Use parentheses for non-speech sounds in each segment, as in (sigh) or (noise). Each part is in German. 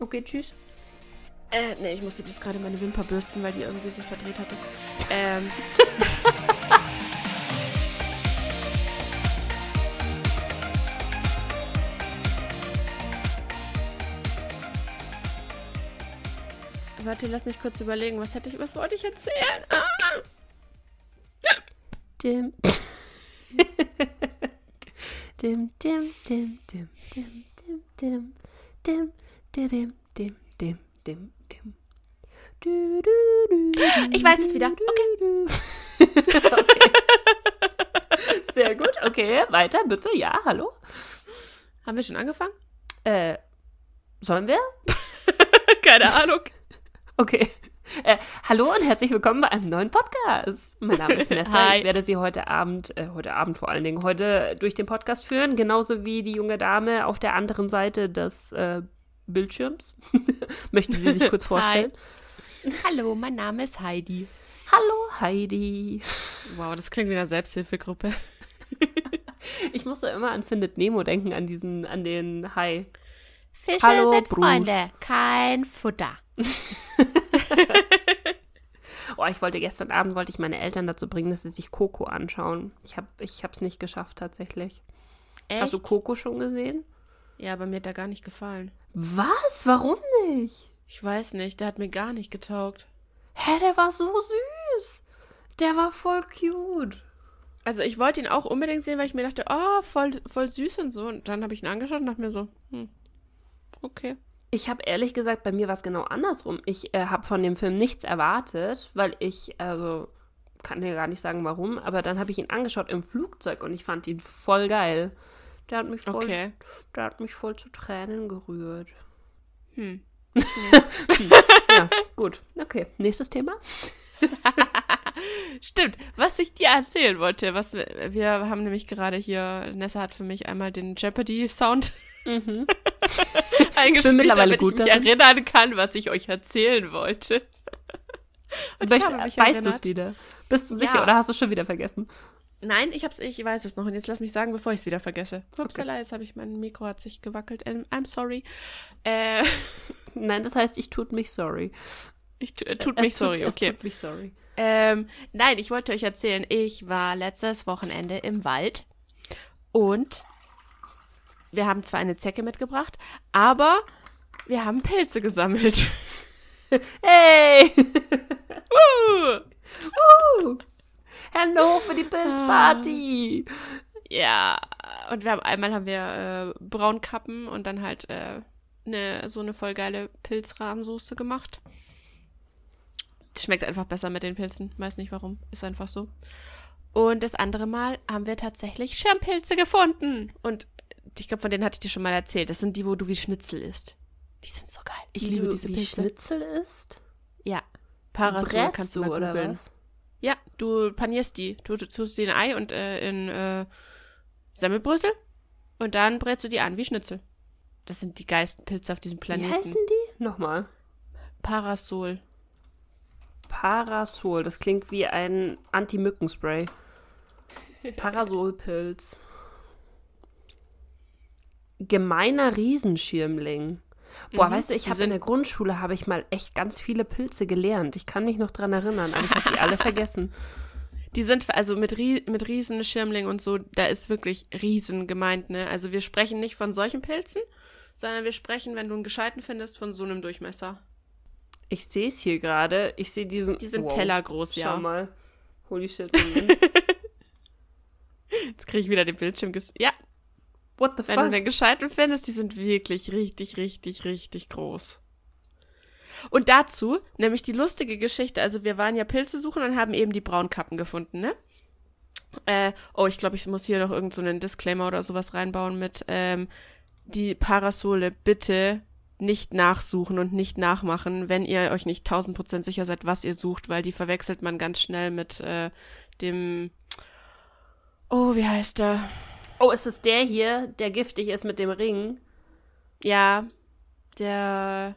Okay, tschüss. Äh, nee, ich musste bis gerade meine Wimper bürsten, weil die irgendwie sich verdreht hatte. Ähm. (laughs) Warte, lass mich kurz überlegen, was hätte ich, was wollte ich erzählen? Ah! Dim. Dim. dim, dim, dim, dim, dim, dim, dim, dim dim, dim, dim, dim, dim. Du, du, du, Ich weiß es wieder. Okay. okay. (laughs) Sehr gut. Okay, weiter bitte. Ja, hallo. Haben wir schon angefangen? Äh, sollen wir? (laughs) Keine Ahnung. Okay. Äh, hallo und herzlich willkommen bei einem neuen Podcast. Mein Name ist Nessa. Hi. Ich werde Sie heute Abend, äh, heute Abend vor allen Dingen, heute durch den Podcast führen, genauso wie die junge Dame auf der anderen Seite des äh, Bildschirms. (laughs) Möchten Sie sich kurz vorstellen? Hallo, mein Name ist Heidi. Hallo Heidi. Wow, das klingt wie eine Selbsthilfegruppe. (laughs) Ich musste immer an Findet Nemo denken, an diesen, an den Hai. Fische Hallo, sind Bruce. Freunde, kein Futter. (laughs) Oh, ich wollte gestern Abend, wollte ich meine Eltern dazu bringen, dass sie sich Coco anschauen. Ich habe ich es nicht geschafft tatsächlich. Echt? Hast du Coco schon gesehen? ja, aber mir hat der gar nicht gefallen. Was? Warum nicht? Ich weiß nicht, der hat mir gar nicht getaugt. Hä, der war so süß. Der war voll cute. Also ich wollte ihn auch unbedingt sehen, weil ich mir dachte, oh, voll, voll süß und so. Und dann habe ich ihn angeschaut und dachte mir so, hm, okay. Ich habe ehrlich gesagt, bei mir war es genau andersrum. Ich äh, habe von dem Film nichts erwartet, weil ich, also, kann dir gar nicht sagen warum, aber dann habe ich ihn angeschaut im Flugzeug und ich fand ihn voll geil. Der hat mich voll, Okay. der hat mich voll zu Tränen gerührt. Hm. (laughs) Ja, gut. Okay, nächstes Thema. (laughs) Stimmt, was ich dir erzählen wollte, was wir, haben nämlich gerade hier, Nessa hat für mich einmal den Jeopardy-Sound Mhm. (laughs) eingespielt, mittlerweile damit gut ich mich darin. erinnern kann, was ich euch erzählen wollte. Und ich Möcht, habe mich weißt du es wieder? Bist du sicher Ja. oder hast du schon wieder vergessen? Nein, ich hab's, ich weiß es noch und jetzt lass mich sagen, bevor ich es wieder vergesse. Upsala, jetzt habe ich mein Mikro hat sich gewackelt. Ähm, I'm sorry. Äh, (laughs) Nein, das heißt, ich tut mich sorry. ich äh, tut Es mich sorry, es okay. tut mich sorry. Ähm, nein, ich wollte euch erzählen, ich war letztes Wochenende im Wald und wir haben zwar eine Zecke mitgebracht, aber wir haben Pilze gesammelt. (laughs) Hey! (laughs) Uh, uh, Hände hoch für die Pilzparty! ja, und wir haben einmal haben wir äh, Braunkappen und dann halt äh, eine, so eine voll geile Pilzrahmsoße gemacht. Schmeckt einfach besser mit den Pilzen. Weiß nicht warum. Ist einfach so. Und das andere Mal haben wir tatsächlich Schirmpilze gefunden. Und ich glaube, von denen hatte ich dir schon mal erzählt. Das sind die, wo du wie Schnitzel isst. Die sind so geil. Ich Wie liebe du- diese wie Pilze. Schnitzel ist? Ja. Parasol kannst du du oder was? Ja, du panierst die. Du, tust sie in Ei und äh, in äh, Semmelbrösel. Und dann brätst du die an wie Schnitzel. Das sind die geilsten Pilze auf diesem Wie Planeten. heißen die? Nochmal. Parasol. Parasol. Das klingt wie ein Anti-Mückenspray. (laughs) Parasolpilz. Gemeiner Riesenschirmling. Boah, Mhm, weißt du, ich habe in der Grundschule habe ich mal echt ganz viele Pilze gelernt. Ich kann mich noch dran erinnern, aber ich habe die alle (laughs) vergessen. Die sind also mit, mit Riesenschirmling und so, da ist wirklich Riesen gemeint, ne? Also wir sprechen nicht von solchen Pilzen, sondern wir sprechen, wenn du einen gescheiten findest, von so einem Durchmesser. Ich sehe es hier gerade. Ich sehe diesen. Die sind Wow. tellergroß, Schau ja. mal. Holy shit. (laughs) Jetzt kriege ich wieder den Bildschirm ges... Ja, What the wenn du fuck? einen gescheiten findest, die sind wirklich richtig, richtig, richtig groß. Und dazu, nämlich die lustige Geschichte, also wir waren ja Pilze suchen und haben eben die Braunkappen gefunden, ne? Äh, oh, ich glaube, ich muss hier noch irgend so einen Disclaimer oder sowas reinbauen mit, ähm, die Parasole bitte nicht nachsuchen und nicht nachmachen, wenn ihr euch nicht 1000% sicher seid, was ihr sucht, weil die verwechselt man ganz schnell mit äh, dem, oh, wie heißt der? Oh, ist es der hier, der giftig ist mit dem Ring? Ja, der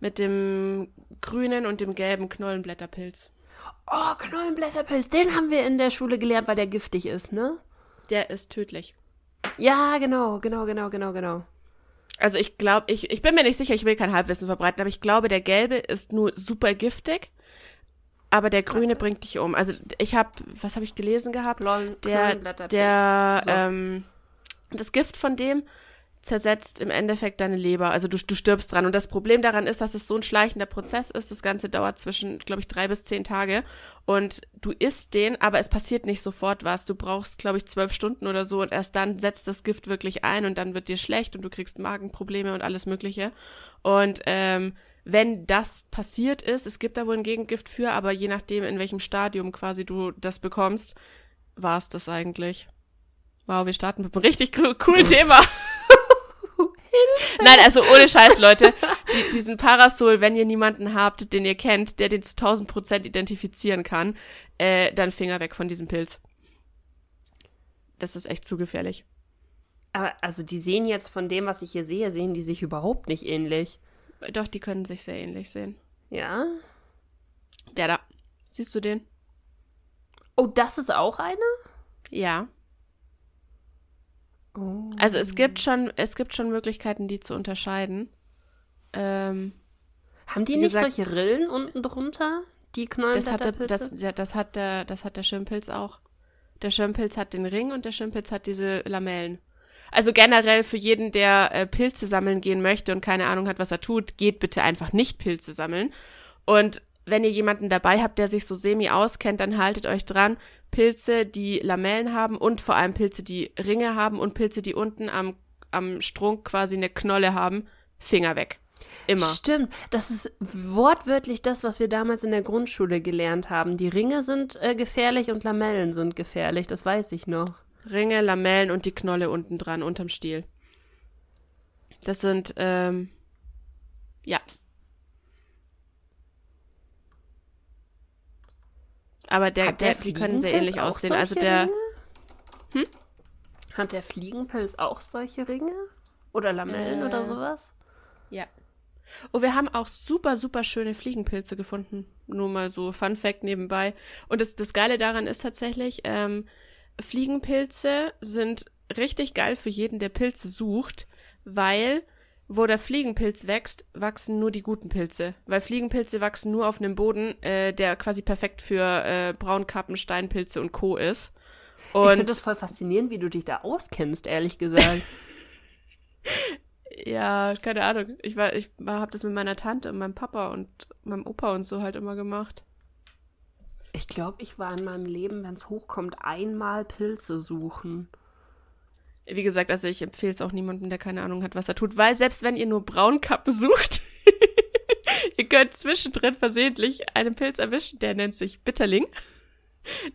mit dem grünen und dem gelben Knollenblätterpilz. Oh, Knollenblätterpilz. Den haben wir in der Schule gelernt, weil der giftig ist, ne? Der ist tödlich. Ja, genau, genau, genau, genau, genau. Also ich glaube, ich, ich bin mir nicht sicher, ich will kein Halbwissen verbreiten, aber ich glaube, der gelbe ist nur super giftig, aber der grüne Warte. bringt dich um. Also ich habe, was habe ich gelesen gehabt? Lol, Der, der, So. ähm, das Gift von dem zersetzt im Endeffekt deine Leber. Also du, du stirbst dran. Und das Problem daran ist, dass es so ein schleichender Prozess ist. Das Ganze dauert zwischen, glaube ich, drei bis zehn Tage. Und du isst den, aber es passiert nicht sofort was. Du brauchst, glaube ich, zwölf Stunden oder so. Und erst dann setzt das Gift wirklich ein und dann wird dir schlecht und du kriegst Magenprobleme und alles Mögliche. Und ähm, wenn das passiert ist, es gibt da wohl ein Gegengift für, aber je nachdem, in welchem Stadium quasi du das bekommst, war es das eigentlich. Wow, wir starten mit einem richtig co- coolen (laughs) Thema. Nein, also ohne Scheiß, Leute. Die, diesen Parasol, wenn ihr niemanden habt, den ihr kennt, der den zu 1000 Prozent identifizieren kann, äh, dann Finger weg von diesem Pilz. Das ist echt zu gefährlich. Aber also die sehen jetzt von dem, was ich hier sehe, sehen die sich überhaupt nicht ähnlich. Doch, die können sich sehr ähnlich sehen. Ja? Der da. Siehst du den? Oh, das ist auch eine? Ja. Oh. Also es gibt schon, es gibt schon Möglichkeiten, die zu unterscheiden. Ähm, Haben die nicht gesagt, solche Rillen unten drunter? Die das, hat der, das, ja, das, hat der, das hat der Schirmpilz auch. Der Schirmpilz hat den Ring und der Schirmpilz hat diese Lamellen. Also generell für jeden, der äh, Pilze sammeln gehen möchte und keine Ahnung hat, was er tut, geht bitte einfach nicht Pilze sammeln. Und wenn ihr jemanden dabei habt, der sich so semi auskennt, dann haltet euch dran. Pilze, die Lamellen haben und vor allem Pilze, die Ringe haben und Pilze, die unten am, am Strunk quasi eine Knolle haben, Finger weg. Immer. Stimmt, das ist wortwörtlich das, was wir damals in der Grundschule gelernt haben. Die Ringe sind äh, gefährlich und Lamellen sind gefährlich, das weiß ich noch. Ringe, Lamellen und die Knolle unten dran, unterm Stiel. Das sind, ähm, ja. Aber der, der, der die können sehr ähnlich aussehen. Also der? Hm? Hat der Fliegenpilz auch solche Ringe? Oder Lamellen Äh, oder sowas? ja. Oh, wir haben auch super, super schöne Fliegenpilze gefunden. Nur mal so Fun Fact nebenbei. Und das, das Geile daran ist tatsächlich, ähm, Fliegenpilze sind richtig geil für jeden, der Pilze sucht, weil wo der Fliegenpilz wächst, wachsen nur die guten Pilze. Weil Fliegenpilze wachsen nur auf einem Boden, äh, der quasi perfekt für äh, Braunkappen, Steinpilze und Co. ist. ich Und finde das voll faszinierend, wie du dich da auskennst, ehrlich gesagt. (laughs) (laughs) ja, keine Ahnung. Ich war, ich war, hab das mit meiner Tante und meinem Papa und meinem Opa und so halt immer gemacht. Ich glaube, ich war in meinem Leben, wenn es hochkommt, einmal Pilze suchen. Wie gesagt, also ich empfehle es auch niemandem, der keine Ahnung hat, was er tut, weil selbst wenn ihr nur Braunkappen (laughs) sucht, ihr könnt zwischendrin versehentlich einen Pilz erwischen, der nennt sich Bitterling.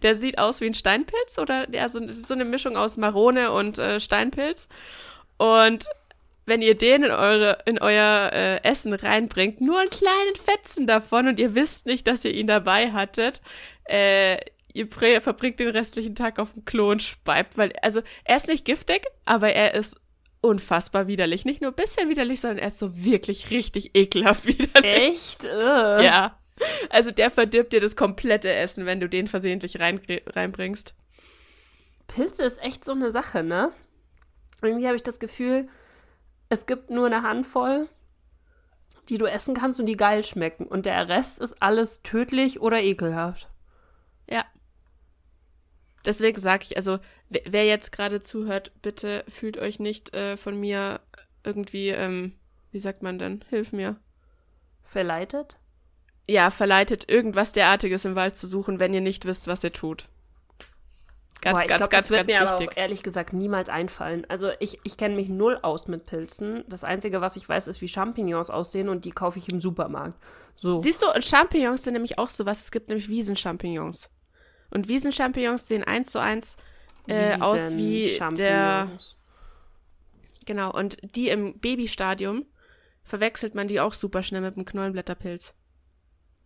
Der sieht aus wie ein Steinpilz oder ja, so, so eine Mischung aus Marone und äh, Steinpilz. Und wenn ihr den in, eure, in euer äh, Essen reinbringt, nur einen kleinen Fetzen davon und ihr wisst nicht, dass ihr ihn dabei hattet, äh, ihr prä- verbringt den restlichen Tag auf dem Klo und speibt, weil, also, er ist nicht giftig, aber er ist unfassbar widerlich. Nicht nur ein bisschen widerlich, sondern er ist so wirklich richtig ekelhaft (laughs) widerlich. Echt? Ugh. Ja. Also der verdirbt dir das komplette Essen, wenn du den versehentlich rein, reinbringst. Pilze ist echt so eine Sache, ne? Irgendwie habe ich das Gefühl, es gibt nur eine Handvoll, die du essen kannst und die geil schmecken. Und der Rest ist alles tödlich oder ekelhaft. Ja. Deswegen sage ich, also, wer, jetzt gerade zuhört, bitte fühlt euch nicht äh, von mir irgendwie, ähm, wie sagt man denn? Hilf mir. Verleitet? Ja, verleitet, irgendwas derartiges im Wald zu suchen, wenn ihr nicht wisst, was ihr tut. Ganz, Boah, ich ganz, glaube, ganz, das wird ganz mir aber wichtig. auch ehrlich gesagt niemals einfallen. Also ich, ich kenne mich null aus mit Pilzen. Das Einzige, was ich weiß, ist, wie Champignons aussehen und die kaufe ich im Supermarkt. So. Siehst du, und Champignons sind nämlich auch sowas. Es gibt nämlich Wiesenchampignons. Und Wiesenchampignons sehen eins zu eins äh, aus wie der. Genau, und die im Babystadium verwechselt man die auch super schnell mit dem Knollenblätterpilz.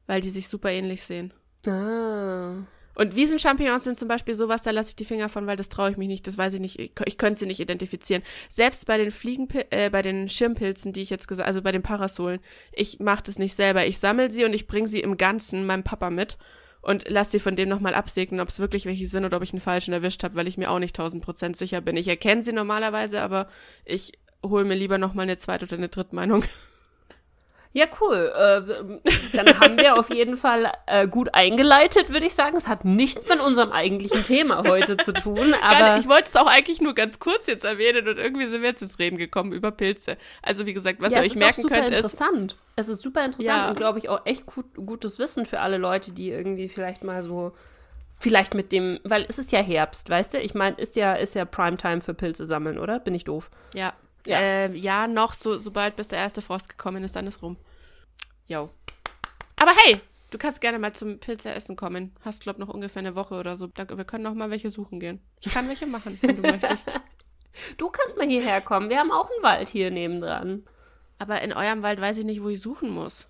Weil die sich super ähnlich sehen. Ah. Und Wiesenchampignons sind zum Beispiel sowas, da lasse ich die Finger von, weil das traue ich mich nicht, das weiß ich nicht, ich, ich könnte sie nicht identifizieren. Selbst bei den Fliegenpil äh, bei den Schirmpilzen, die ich jetzt gesagt, also bei den Parasolen, ich mache das nicht selber. Ich sammle sie und ich bringe sie im Ganzen meinem Papa mit und lasse sie von dem nochmal absegnen, ob es wirklich welche sind oder ob ich einen falschen erwischt habe, weil ich mir auch nicht 1000% sicher bin. Ich erkenne sie normalerweise, aber ich hol mir lieber noch mal eine zweite oder eine dritte Meinung. Ja, cool. Äh, dann haben wir auf jeden Fall äh, gut eingeleitet, würde ich sagen. Es hat nichts mit unserem eigentlichen Thema heute zu tun. Aber ich wollte es auch eigentlich nur ganz kurz jetzt erwähnen und irgendwie sind wir jetzt ins Reden gekommen über Pilze. Also wie gesagt, was ja, ihr euch merken super könnt, ist interessant. Es ist super interessant Ja. und glaube ich auch echt gut, gutes Wissen für alle Leute, die irgendwie vielleicht mal so vielleicht mit dem, weil es ist ja Herbst, weißt du? Ich meine, ist ja ist ja Primetime für Pilze sammeln, oder? Bin ich doof? Ja. Ja. Äh, ja noch, so, sobald bis der erste Frost gekommen ist, dann ist rum. Jo. Aber hey, du kannst gerne mal zum Pilze essen kommen. Hast, glaub noch ungefähr eine Woche oder so. Da, wir können noch mal welche suchen gehen. Ich kann welche machen, wenn du möchtest. (laughs) Du kannst mal hierher kommen. Wir haben auch einen Wald hier nebendran. Aber in eurem Wald weiß ich nicht, wo ich suchen muss.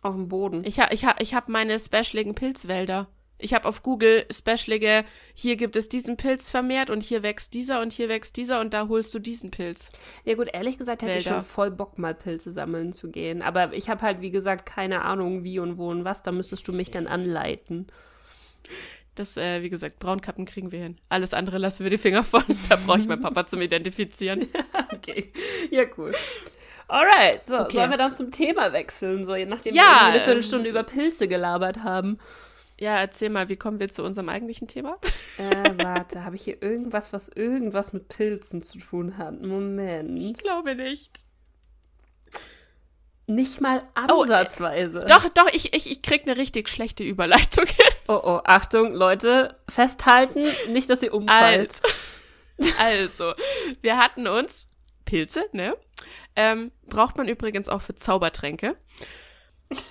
Auf dem Boden. Ich habe ich hab, ich hab meine specialigen Pilzwälder. Ich habe auf Google specialige, hier gibt es diesen Pilz vermehrt und hier wächst dieser und hier wächst dieser und da holst du diesen Pilz. Ja gut, ehrlich gesagt hätte ich Wälder. schon voll Bock, mal Pilze sammeln zu gehen. Aber ich habe halt, wie gesagt, keine Ahnung, wie und wo und was. Da müsstest du mich dann anleiten. Das, äh, wie gesagt, Braunkappen kriegen wir hin. Alles andere lassen wir die Finger von. (laughs) Da brauche ich meinen Papa zum Identifizieren. (laughs) Okay, ja cool. Alright, so, Okay. sollen wir dann zum Thema wechseln, so je nachdem Ja, wir eine ähm, Viertelstunde über Pilze gelabert haben. Ja, erzähl mal, wie kommen wir zu unserem eigentlichen Thema? Äh, warte, habe ich hier irgendwas, was irgendwas mit Pilzen zu tun hat? Moment. glaube nicht. Nicht mal Oh, äh, ansatzweise. Doch, doch, ich, ich, ich krieg eine richtig schlechte Überleitung hin. Oh, oh, Achtung, Leute, festhalten, nicht, dass ihr umfallt. Also, also, wir hatten uns Pilze, ne? Ähm, braucht man übrigens auch für Zaubertränke. (laughs)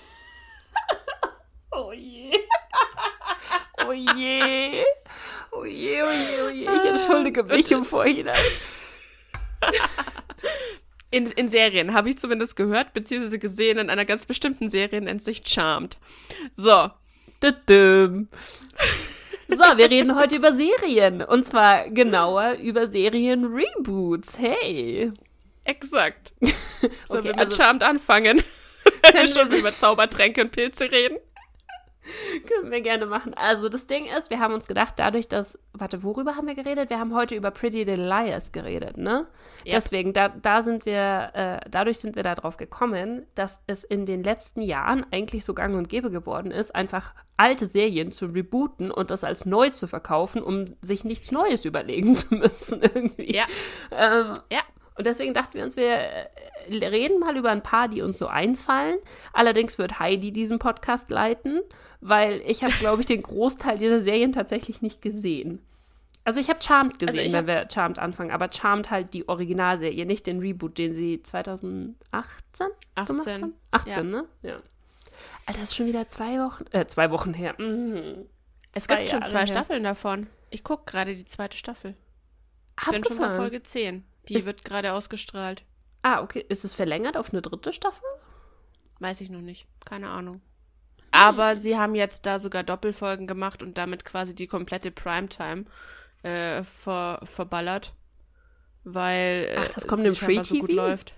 Oh je. Oh je. Oh je, oh je, oh je. Ich entschuldige mich im Vorhinein. In, in Serien habe ich zumindest gehört, beziehungsweise gesehen, in einer ganz bestimmten Serie nennt sich Charmed. So. So, wir reden heute über Serien. Und zwar genauer über Serien-Reboots. Hey. exakt. (laughs) Sollen Okay, wir mit also- Charmed anfangen? Wenn (laughs) wir schon über Zaubertränke und Pilze reden? (laughs) Können wir gerne machen. Also das Ding ist, wir haben uns gedacht, dadurch, dass, warte, worüber haben wir geredet? Wir haben heute über Pretty Little Liars geredet, ne? Ja. Deswegen, da, da sind wir, äh, dadurch sind wir darauf gekommen, dass es in den letzten Jahren eigentlich so gang und gäbe geworden ist, einfach alte Serien zu rebooten und das als neu zu verkaufen, um sich nichts Neues überlegen (laughs) zu müssen irgendwie. Ja. Ähm, Ja. Und deswegen dachten wir uns, wir äh, reden mal über ein paar, die uns so einfallen. Allerdings wird Heidi diesen Podcast leiten, weil ich habe, glaube ich, den Großteil dieser Serien tatsächlich nicht gesehen. Also ich habe Charmed Also gesehen, ich wenn wir Charmed anfangen, aber Charmed halt die Originalserie, nicht den Reboot, den sie 2018 gemacht 18, haben. 18, ja. ne? Ja. Alter, das ist schon wieder zwei Wochen, äh, zwei Wochen her. Mhm. Es gibt schon zwei her. Staffeln davon. Ich gucke gerade die zweite Staffel. Ich bin schon bei. Folge 10. Die Ist- wird gerade ausgestrahlt. Ah, okay. Ist es verlängert auf eine dritte Staffel? Weiß ich noch nicht. Keine Ahnung. Aber sie haben jetzt da sogar Doppelfolgen gemacht und damit quasi die komplette Primetime äh, ver verballert. Weil äh, Ach, das kommt im Free so gut TV? läuft.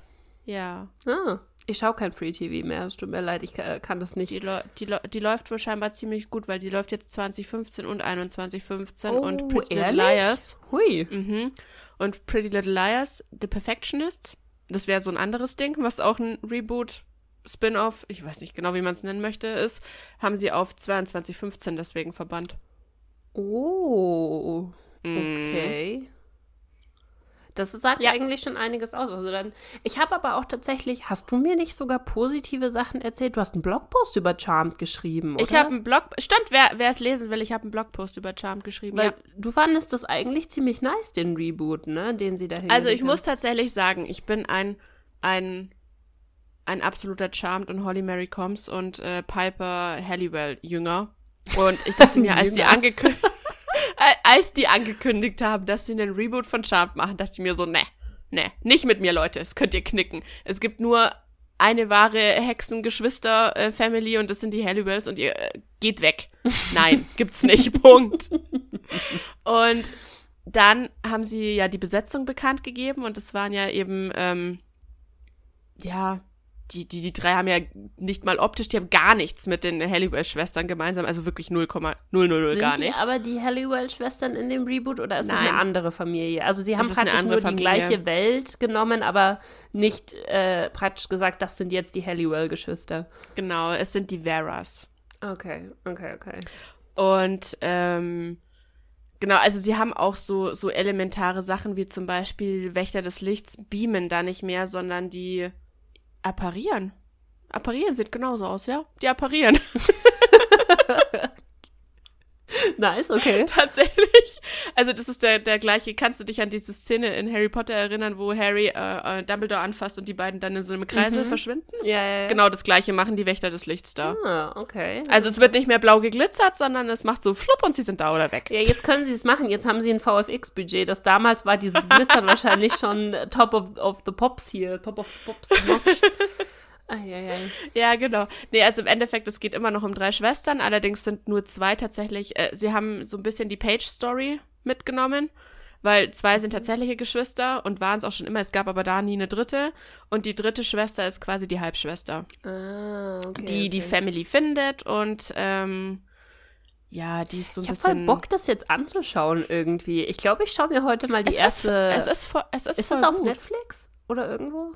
Ja. Ah, ich schaue kein Free TV mehr. Es tut mir leid, ich kann, kann das nicht. Die, die, die läuft wohl scheinbar ziemlich gut, weil die läuft jetzt 2015 und 2115 und Oh, Pretty Little? Liars. Hui. Mhm. Und Pretty Little Liars, The Perfectionists. Das wäre so ein anderes Ding, was auch ein Reboot, Spin-off, ich weiß nicht genau, wie man es nennen möchte, ist, haben sie auf 2215 deswegen verbannt. Oh, Mhm. Das sagt Ja. eigentlich schon einiges aus. Also dann, ich habe aber auch tatsächlich, hast du mir nicht sogar positive Sachen erzählt? Du hast einen Blogpost über Charmed geschrieben, oder? Ich habe einen Blog, stimmt, wer es lesen will, ich habe einen Blogpost über Charmed geschrieben. Weil Ja. du fandest das eigentlich ziemlich nice, den Reboot, ne? Den sie dahin. Also ich muss tatsächlich sagen, ich bin ein, ein, ein absoluter Charmed und Holly Mary Combs und äh, Piper Halliwell Jünger. Und ich dachte (laughs) mir, als Jünger. angekündigt als die angekündigt haben, dass sie einen Reboot von Charmed machen, dachte ich mir so, ne, ne, nicht mit mir, Leute, das könnt ihr knicken. Es gibt nur eine wahre Hexengeschwister-Family und das sind die Halliwells und ihr äh, geht weg. Nein, (laughs) gibt's nicht. Punkt. Und dann haben sie ja die Besetzung bekannt gegeben und es waren ja eben, ähm, ja, die, die, die drei haben ja nicht mal optisch, die haben gar nichts mit den Halliwell-Schwestern gemeinsam, also wirklich 0,000 Sind gar die nichts. aber die Halliwell-Schwestern in dem Reboot oder ist das Nein. eine andere Familie? Also sie haben praktisch nur die Familie. gleiche Welt genommen, aber nicht äh, praktisch gesagt, das sind jetzt die Halliwell-Geschwister. Genau, es sind die Veras. Okay, okay, okay. Und ähm, genau, also sie haben auch so, so elementare Sachen wie zum Beispiel Wächter des Lichts beamen da nicht mehr, sondern die apparieren. Apparieren sieht genauso aus, ja? Die apparieren. (laughs) Nice, okay. (laughs) Tatsächlich. Also das ist der, der gleiche. Kannst du dich an diese Szene in Harry Potter erinnern, wo Harry äh, äh, Dumbledore anfasst und die beiden dann in so einem Kreisel Mhm. verschwinden? Ja, ja, ja. Genau das gleiche machen die Wächter des Lichts da. Ah, okay. Also es wird nicht mehr blau geglitzert, sondern es macht so flupp und sie sind da oder weg. Ja, jetzt können sie es machen. Jetzt haben sie ein VFX-Budget. Das damals war dieses Glitzern wahrscheinlich schon top of, of the pops hier. Top of the pops. (laughs) Eieiei. Ja, genau. Nee, also im Endeffekt, es geht immer noch um drei Schwestern, allerdings sind nur zwei tatsächlich, äh, sie haben so ein bisschen die Page-Story mitgenommen, weil zwei sind tatsächliche Geschwister und waren es auch schon immer, es gab aber da nie eine dritte und die dritte Schwester ist quasi die Halbschwester, Ah, okay. die okay. die Family findet und ähm, ja, die ist so ein Ich habe voll bisschen... Bock, das jetzt anzuschauen irgendwie. Ich glaube, ich schaue mir heute mal die es erste. Ist, es ist, voll, es ist, ist voll es auf gut. Netflix oder irgendwo?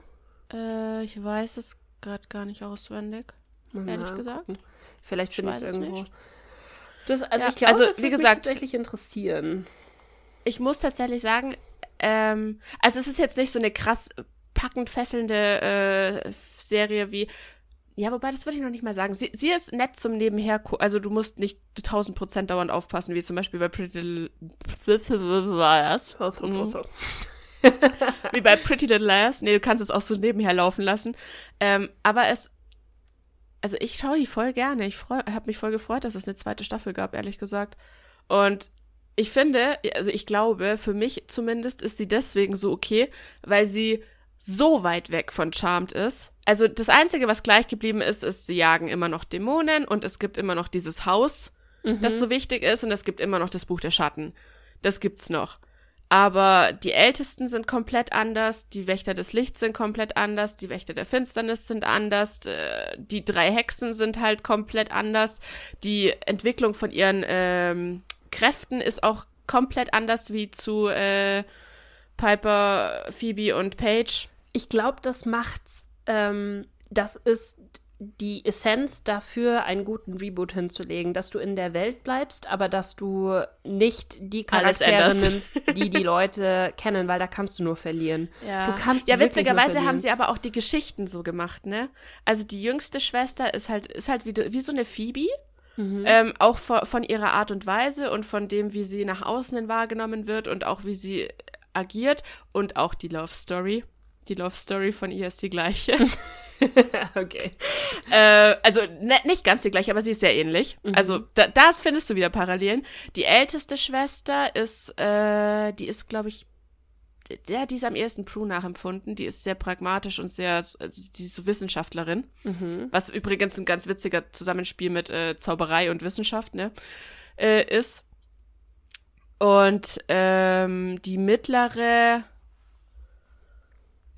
Äh, ich weiß es gerade gar nicht auswendig, ehrlich Na, gesagt. Vielleicht finde ich es irgendwo. nicht. Das, also Ja, ich glaube, also, das wie würde mich gesagt- tatsächlich interessieren. ich muss tatsächlich sagen, ähm, also es ist jetzt nicht so eine krass packend fesselnde äh, Serie wie. Ja, wobei, das würde ich noch nicht mal sagen. Sie, sie ist nett zum Nebenher, also du musst nicht 1000 Prozent dauernd aufpassen, wie zum Beispiel bei Pretty Little. (laughs) Wie bei Pretty Little Liars. Nee, du kannst es auch so nebenher laufen lassen. Ähm, aber es, also ich schaue die voll gerne. Ich habe mich voll gefreut, dass es eine zweite Staffel gab, ehrlich gesagt. Und ich finde, also ich glaube, für mich zumindest ist sie deswegen so okay, weil sie so weit weg von Charmed ist. Also das Einzige, was gleich geblieben ist, ist, sie jagen immer noch Dämonen und es gibt immer noch dieses Haus, Mhm. das so wichtig ist und es gibt immer noch das Buch der Schatten. Das gibt's noch. Aber die Ältesten sind komplett anders, die Wächter des Lichts sind komplett anders, die Wächter der Finsternis sind anders, äh, die drei Hexen sind halt komplett anders, die Entwicklung von ihren ähm, Kräften ist auch komplett anders wie zu äh, Piper, Phoebe und Paige. Ich glaube, das macht's. Ähm, das ist die Essenz dafür, einen guten Reboot hinzulegen, dass du in der Welt bleibst, aber dass du nicht die Charaktere nimmst, die die Leute (laughs) kennen, weil da kannst du nur verlieren. Ja, Du kannst ja witzigerweise haben sie aber auch die Geschichten so gemacht, ne? Also die jüngste Schwester ist halt, ist halt wie, wie so eine Phoebe. Mhm. Ähm, auch von, von ihrer Art und Weise und von dem, wie sie nach außen wahrgenommen wird und auch wie sie agiert und auch die Love Story. Die Love Story von ihr ist die gleiche. (laughs) (laughs) okay. äh, also ne, nicht ganz die gleiche, aber sie ist sehr ähnlich. Mhm. Also da, das findest du wieder Parallelen. Die älteste Schwester ist, äh, die ist, glaube ich, ja, die ist am ehesten Prue nachempfunden. Die ist sehr pragmatisch und sehr, die ist so Wissenschaftlerin. Mhm. Was übrigens ein ganz witziger Zusammenspiel mit äh, Zauberei und Wissenschaft, ne, äh, ist. Und ähm, die mittlere,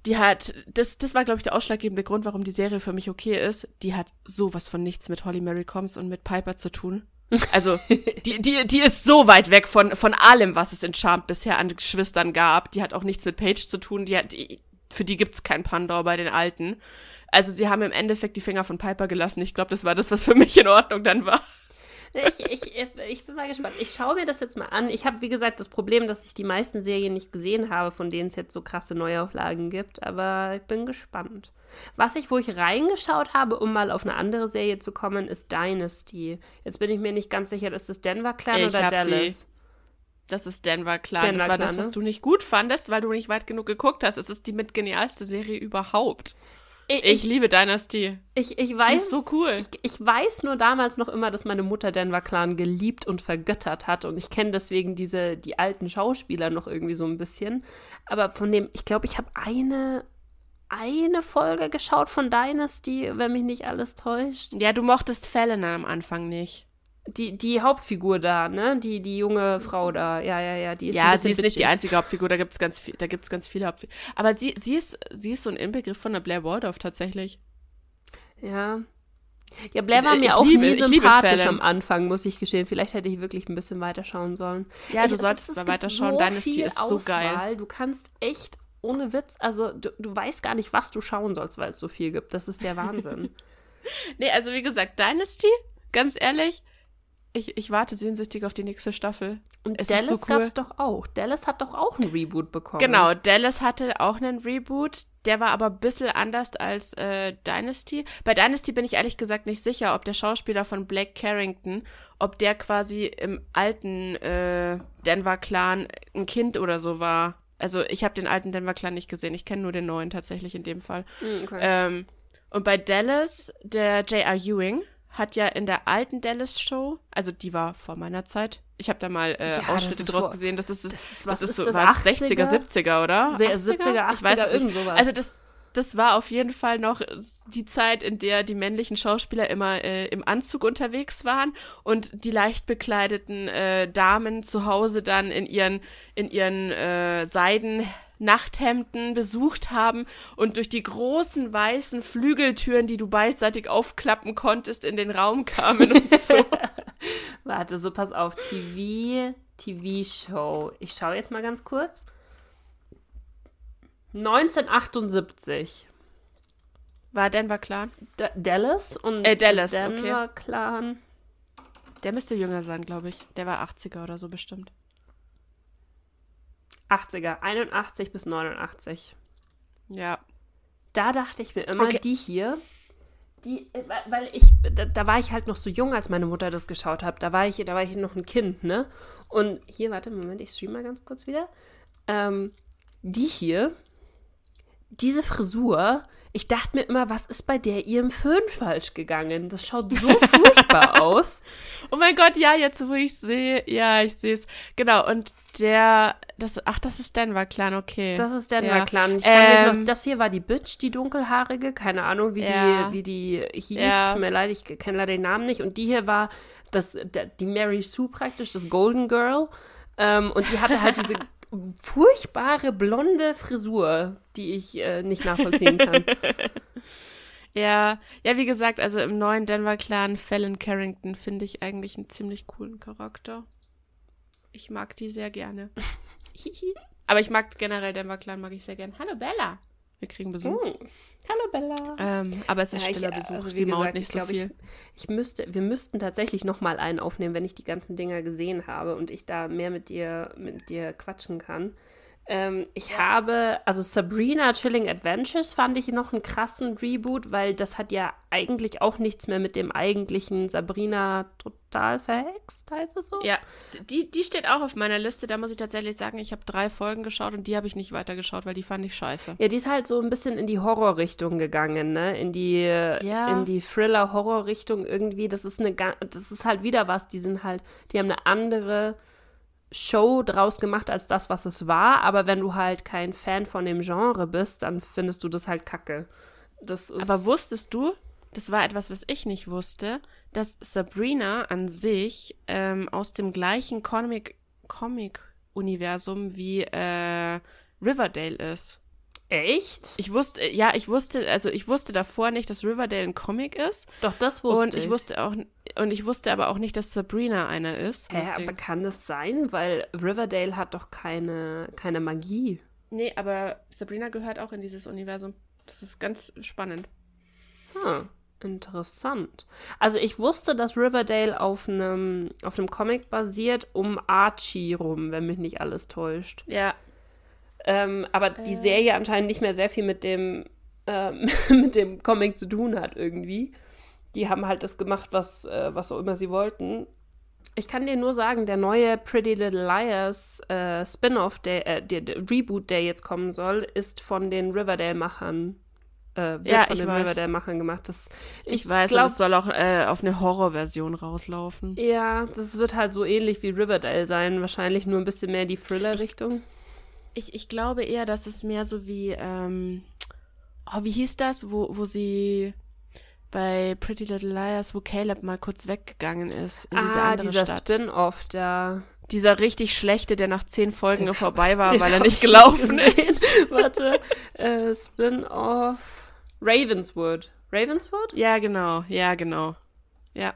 die hat, das, das war, glaube ich, der ausschlaggebende Grund, warum die Serie für mich okay ist. Die hat sowas von nichts mit Holly Mary Combs und mit Piper zu tun. Also, (laughs) die, die, die ist so weit weg von, von allem, was es in Charmed bisher an Geschwistern gab. Die hat auch nichts mit Paige zu tun. Die hat, die, für die gibt's kein Pandor bei den Alten. Also, sie haben im Endeffekt die Finger von Piper gelassen. Ich glaube, das war das, was für mich in Ordnung dann war. Ich, ich, ich bin mal gespannt. Ich schaue mir das jetzt mal an. Ich habe, wie gesagt, das Problem, dass ich die meisten Serien nicht gesehen habe, von denen es jetzt so krasse Neuauflagen gibt. Aber ich bin gespannt. Was ich, wo ich reingeschaut habe, um mal auf eine andere Serie zu kommen, ist Dynasty. Jetzt bin ich mir nicht ganz sicher, ist das Denver Clan Ich oder Dallas? Das ist Denver Clan. Denver das war Clan, das, was ne? du nicht gut fandest, weil du nicht weit genug geguckt hast. Es ist die mit genialste Serie überhaupt. Ich, Ich liebe Dynasty. ich, ich weiß. ist so cool. Ich, ich weiß nur damals noch immer, dass meine Mutter Denver Clan geliebt und vergöttert hat. Und ich kenne deswegen diese, die alten Schauspieler noch irgendwie so ein bisschen. Aber von dem, ich glaube, ich habe eine, eine Folge geschaut von Dynasty, wenn mich nicht alles täuscht. Ja, du mochtest Fallon am Anfang nicht. Die, die Hauptfigur da, ne? Die, die junge Frau da. Ja, ja, ja. Die ist ja, sie ist nicht die bitchig. einzige Hauptfigur, da gibt's ganz viel, da gibt's ganz viele Hauptfiguren. Aber sie, sie ist, sie ist so ein Inbegriff von der Blair Waldorf tatsächlich. Ja. Ja, Blair war mir ich auch liebe- nie sympathisch am Anfang, muss ich gestehen. Vielleicht hätte ich wirklich ein bisschen weiter schauen sollen. Ja, Ey, du es solltest ist- es gibt weiterschauen. so Dynasty ist so geil. Auswahl. Du kannst echt ohne Witz, also du, du weißt gar nicht, was du schauen sollst, weil es so viel gibt. Das ist der Wahnsinn. (laughs) Nee, also wie gesagt, Dynasty, ganz ehrlich, ich, ich warte sehnsüchtig auf die nächste Staffel. Und Es Dallas so cool. gab's doch auch. Dallas hat doch auch ein Reboot bekommen. Genau, Dallas hatte auch einen Reboot. Der war aber ein bisschen anders als äh, Dynasty. Bei Dynasty bin ich ehrlich gesagt nicht sicher, ob der Schauspieler von Blake Carrington, ob der quasi im alten äh, Denver-Clan ein Kind oder so war. Also ich habe den alten Denver-Clan nicht gesehen. Ich kenne nur den neuen tatsächlich in dem Fall. Mm, Okay. Ähm, und bei Dallas, der J.R. Ewing hat ja in der alten Dallas-Show, also die war vor meiner Zeit, ich habe da mal äh, Ja, das Ausschnitte draus vor- gesehen, das ist, das ist- das was ist, ist so das, was 80er? 60er, 70er, oder? Se- 70er, 80er, ich weiß es irgend nicht. sowas. Also das, das war auf jeden Fall noch die Zeit, in der die männlichen Schauspieler immer äh, im Anzug unterwegs waren und die leicht bekleideten äh, Damen zu Hause dann in ihren, in ihren äh, Seiden Nachthemden besucht haben und durch die großen weißen Flügeltüren, die du beidseitig aufklappen konntest, in den Raum kamen und (laughs) so. Warte, so pass auf. TV, TV-Show. Ich schaue jetzt mal ganz kurz. 1978. War Denver Clan? D Dallas und Äh, Dallas, Denver Clan. Der müsste jünger sein, glaube ich. Der war 80er oder so bestimmt. 80er, 81 bis 89. Ja. Da dachte ich mir immer, Okay. die hier, die, äh, weil- weil ich, da, da war ich halt noch so jung, als meine Mutter das geschaut hat. Da war ich, da war ich noch ein Kind, ne? Und hier, warte, Moment, ich stream mal ganz kurz wieder. Ähm, die hier, diese Frisur, ich dachte mir immer, was ist bei der ihrem Föhn falsch gegangen? Das schaut so (laughs) furchtbar aus. Oh mein Gott, ja, jetzt wo ich sehe, ja, ich sehe es. Genau, und der, das, ach, das ist Denver Clan, okay. Das ist Denver Ja. Clan. Ich kann mich Ähm, noch, das hier war die Bitch, die dunkelhaarige. Keine Ahnung, wie, Ja. die, wie die hieß. Ja. Tut mir leid, ich kenne leider den Namen nicht. Und die hier war das, die Mary Sue praktisch, das Golden Girl. Ähm, und die hatte halt diese (laughs) furchtbare blonde Frisur, die ich äh, nicht nachvollziehen kann. (laughs) ja, ja, wie gesagt, also im neuen Denver Clan Fallon Carrington finde ich eigentlich einen ziemlich coolen Charakter. Ich mag die sehr gerne. (laughs) Aber ich mag generell Denver Clan, mag ich sehr gerne. Hallo Bella. Wir kriegen Besuch. Hm. Hallo Bella. Ähm, aber es ist Ja, ich, stiller äh, Besuch. also wie Sie gesagt, nicht ich so glaube, ich, viel. ich müsste, wir müssten tatsächlich noch mal einen aufnehmen, wenn ich die ganzen Dinger gesehen habe und ich da mehr mit dir, mit dir quatschen kann. Ähm, ich habe, also Sabrina Chilling Adventures fand ich noch einen krassen Reboot, weil das hat ja eigentlich auch nichts mehr mit dem eigentlichen Sabrina total verhext, heißt es so? Ja, die, die steht auch auf meiner Liste. Da muss ich tatsächlich sagen, ich habe drei Folgen geschaut und die habe ich nicht weitergeschaut, weil die fand ich scheiße. Ja, die ist halt so ein bisschen in die Horrorrichtung gegangen, ne? In die, Ja. in die Thriller-Horror-Richtung irgendwie. Das ist eine, das ist halt wieder was. Die sind halt, die haben eine andere Show draus gemacht als das, was es war. Aber wenn du halt kein Fan von dem Genre bist, dann findest du das halt kacke. Das Aber wusstest du, das war etwas, was ich nicht wusste, dass Sabrina an sich ähm, aus dem gleichen Comic- Comic-Universum wie äh, Riverdale ist. Echt? Ich wusste, ja, ich wusste, also ich wusste davor nicht, dass Riverdale ein Comic ist. Doch, das wusste und ich, wusste auch, und ich wusste aber auch nicht, dass Sabrina einer ist. Hä, Lustig. aber kann das sein? Weil Riverdale hat doch keine, keine Magie. nee, aber Sabrina gehört auch in dieses Universum. Das ist ganz spannend. Hm, interessant. Also ich wusste, dass Riverdale auf einem auf einem Comic basiert um Archie rum, wenn mich nicht alles täuscht. Ja, Ähm, aber die Serie anscheinend nicht mehr sehr viel mit dem ähm, (laughs) mit dem Comic zu tun hat irgendwie. Die haben halt das gemacht, was äh, was auch immer sie wollten. Ich kann dir nur sagen, der neue Pretty Little Liars äh, Spin-off, der, äh, der, der Reboot, der jetzt kommen soll, ist von den Riverdale-Machern. Äh, wird Ja, von ich den weiß. Riverdale-Machern gemacht. Das, ich, weiß, und glaub- es soll auch äh, auf eine Horrorversion rauslaufen. Ja, das wird halt so ähnlich wie Riverdale sein. Wahrscheinlich nur ein bisschen mehr die Thriller-Richtung. Ich, ich glaube eher, dass es mehr so wie, ähm, oh, wie hieß das, wo, wo sie bei Pretty Little Liars, wo Caleb mal kurz weggegangen ist in diese ah, andere dieser. Spin-off, da. Dieser richtig schlechte, der nach zehn Folgen Den vorbei war, (laughs) weil er nicht ich gelaufen ist. (laughs) Warte, äh, Spin-off Ravenswood. Ravenswood? Ja, genau. Ja, genau. Ja.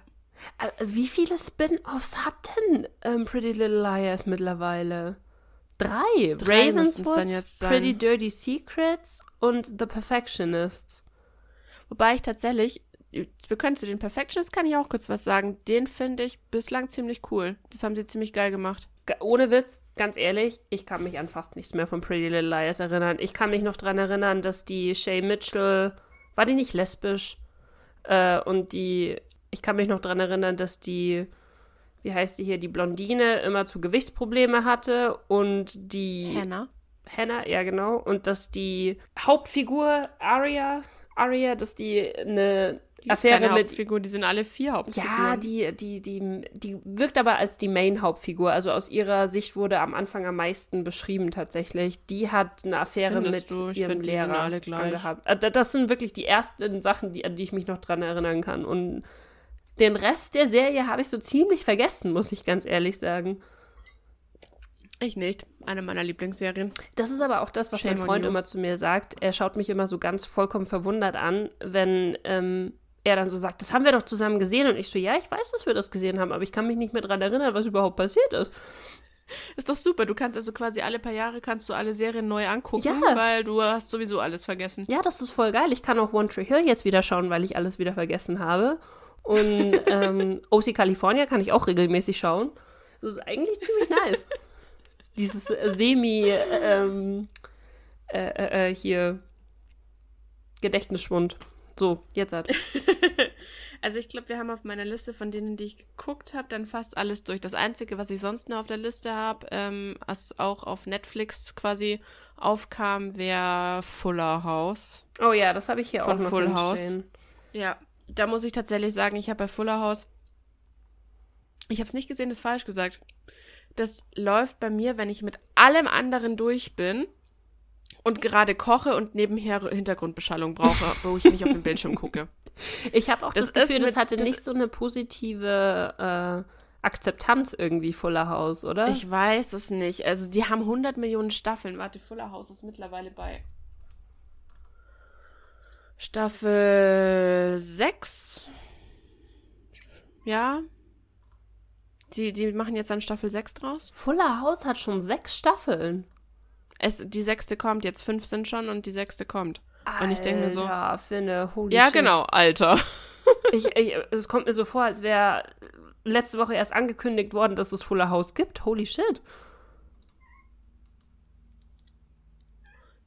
Äh, Wie viele Spin-offs hat denn ähm, Pretty Little Liars mittlerweile? Drei. Drei Ravenswood, dann jetzt sein. Pretty Dirty Secrets und The Perfectionists. Wobei ich tatsächlich, wir können zu den Perfections, kann ich auch kurz was sagen. Den finde ich bislang ziemlich cool. Das haben sie ziemlich geil gemacht. Ohne Witz, ganz ehrlich, ich kann mich an fast nichts mehr von Pretty Little Liars erinnern. Ich kann mich noch dran erinnern, dass die Shay Mitchell, war die nicht lesbisch? Äh, und die, ich kann mich noch dran erinnern, dass die, wie heißt die hier, die Blondine immer zu Gewichtsprobleme hatte und die Hannah. Hannah, ja genau, und dass die Hauptfigur Aria, Aria, dass die eine Die Affäre mit Hauptfigur, die sind alle vier Hauptfiguren. ja, die, die, die, die wirkt aber als die Main-Hauptfigur. Also aus ihrer Sicht wurde am Anfang am meisten beschrieben tatsächlich. Die hat eine Affäre Findest mit du? Ich ihrem find, die sind Lehrer alle gleich. angehabt. Äh, da- Das sind wirklich die ersten Sachen, die, an die ich mich noch dran erinnern kann. Und den Rest der Serie habe ich so ziemlich vergessen, muss ich ganz ehrlich sagen. Ich nicht. Eine meiner Lieblingsserien. Das ist aber auch das, was Shame mein Freund immer zu mir sagt. Er schaut mich immer so ganz vollkommen verwundert an, wenn ähm, er dann so sagt, das haben wir doch zusammen gesehen. Und ich so, ja, ich weiß, dass wir das gesehen haben, aber ich kann mich nicht mehr dran erinnern, was überhaupt passiert ist. Ist doch super. Du kannst also quasi alle paar Jahre kannst du alle Serien neu angucken, Ja. weil du hast sowieso alles vergessen. Ja, das ist voll geil. Ich kann auch One Tree Hill jetzt wieder schauen, weil ich alles wieder vergessen habe. Und ähm, OC California kann ich auch regelmäßig schauen. Das ist eigentlich ziemlich nice. Dieses äh, Semi, ähm, äh, äh, äh, hier, Gedächtnisschwund. So, jetzt hat. (laughs) Also ich glaube, wir haben auf meiner Liste von denen, die ich geguckt habe, dann fast alles durch. Das Einzige, was ich sonst noch auf der Liste habe, ähm, was auch auf Netflix quasi aufkam, wäre Fuller House. Oh ja, das habe ich hier Von auch noch Full House. Ja, da muss ich tatsächlich sagen, ich habe bei Fuller House, ich habe es nicht gesehen, das ist falsch gesagt. Das läuft bei mir, wenn ich mit allem anderen durch bin und gerade koche und nebenher Hintergrundbeschallung brauche, wo ich nicht auf den Bildschirm gucke. Ich habe auch das, Das Gefühl, das mit- hatte das- nicht so eine positive äh, Akzeptanz irgendwie, Fuller House, oder? Ich weiß es nicht. Also, die haben 100 Millionen Staffeln. Warte, Fuller House ist mittlerweile bei Staffel 6. Ja. Die, die machen jetzt dann Staffel 6 draus. Fuller House hat schon sechs Staffeln. Es, die sechste kommt, jetzt fünf sind schon und die sechste kommt. Und ich denke mir so. Alter, finde, holy Ja, shit. genau, Alter. (laughs) Ich, ich, es kommt mir so vor, als wäre letzte Woche erst angekündigt worden, dass es Fuller House gibt. Holy shit.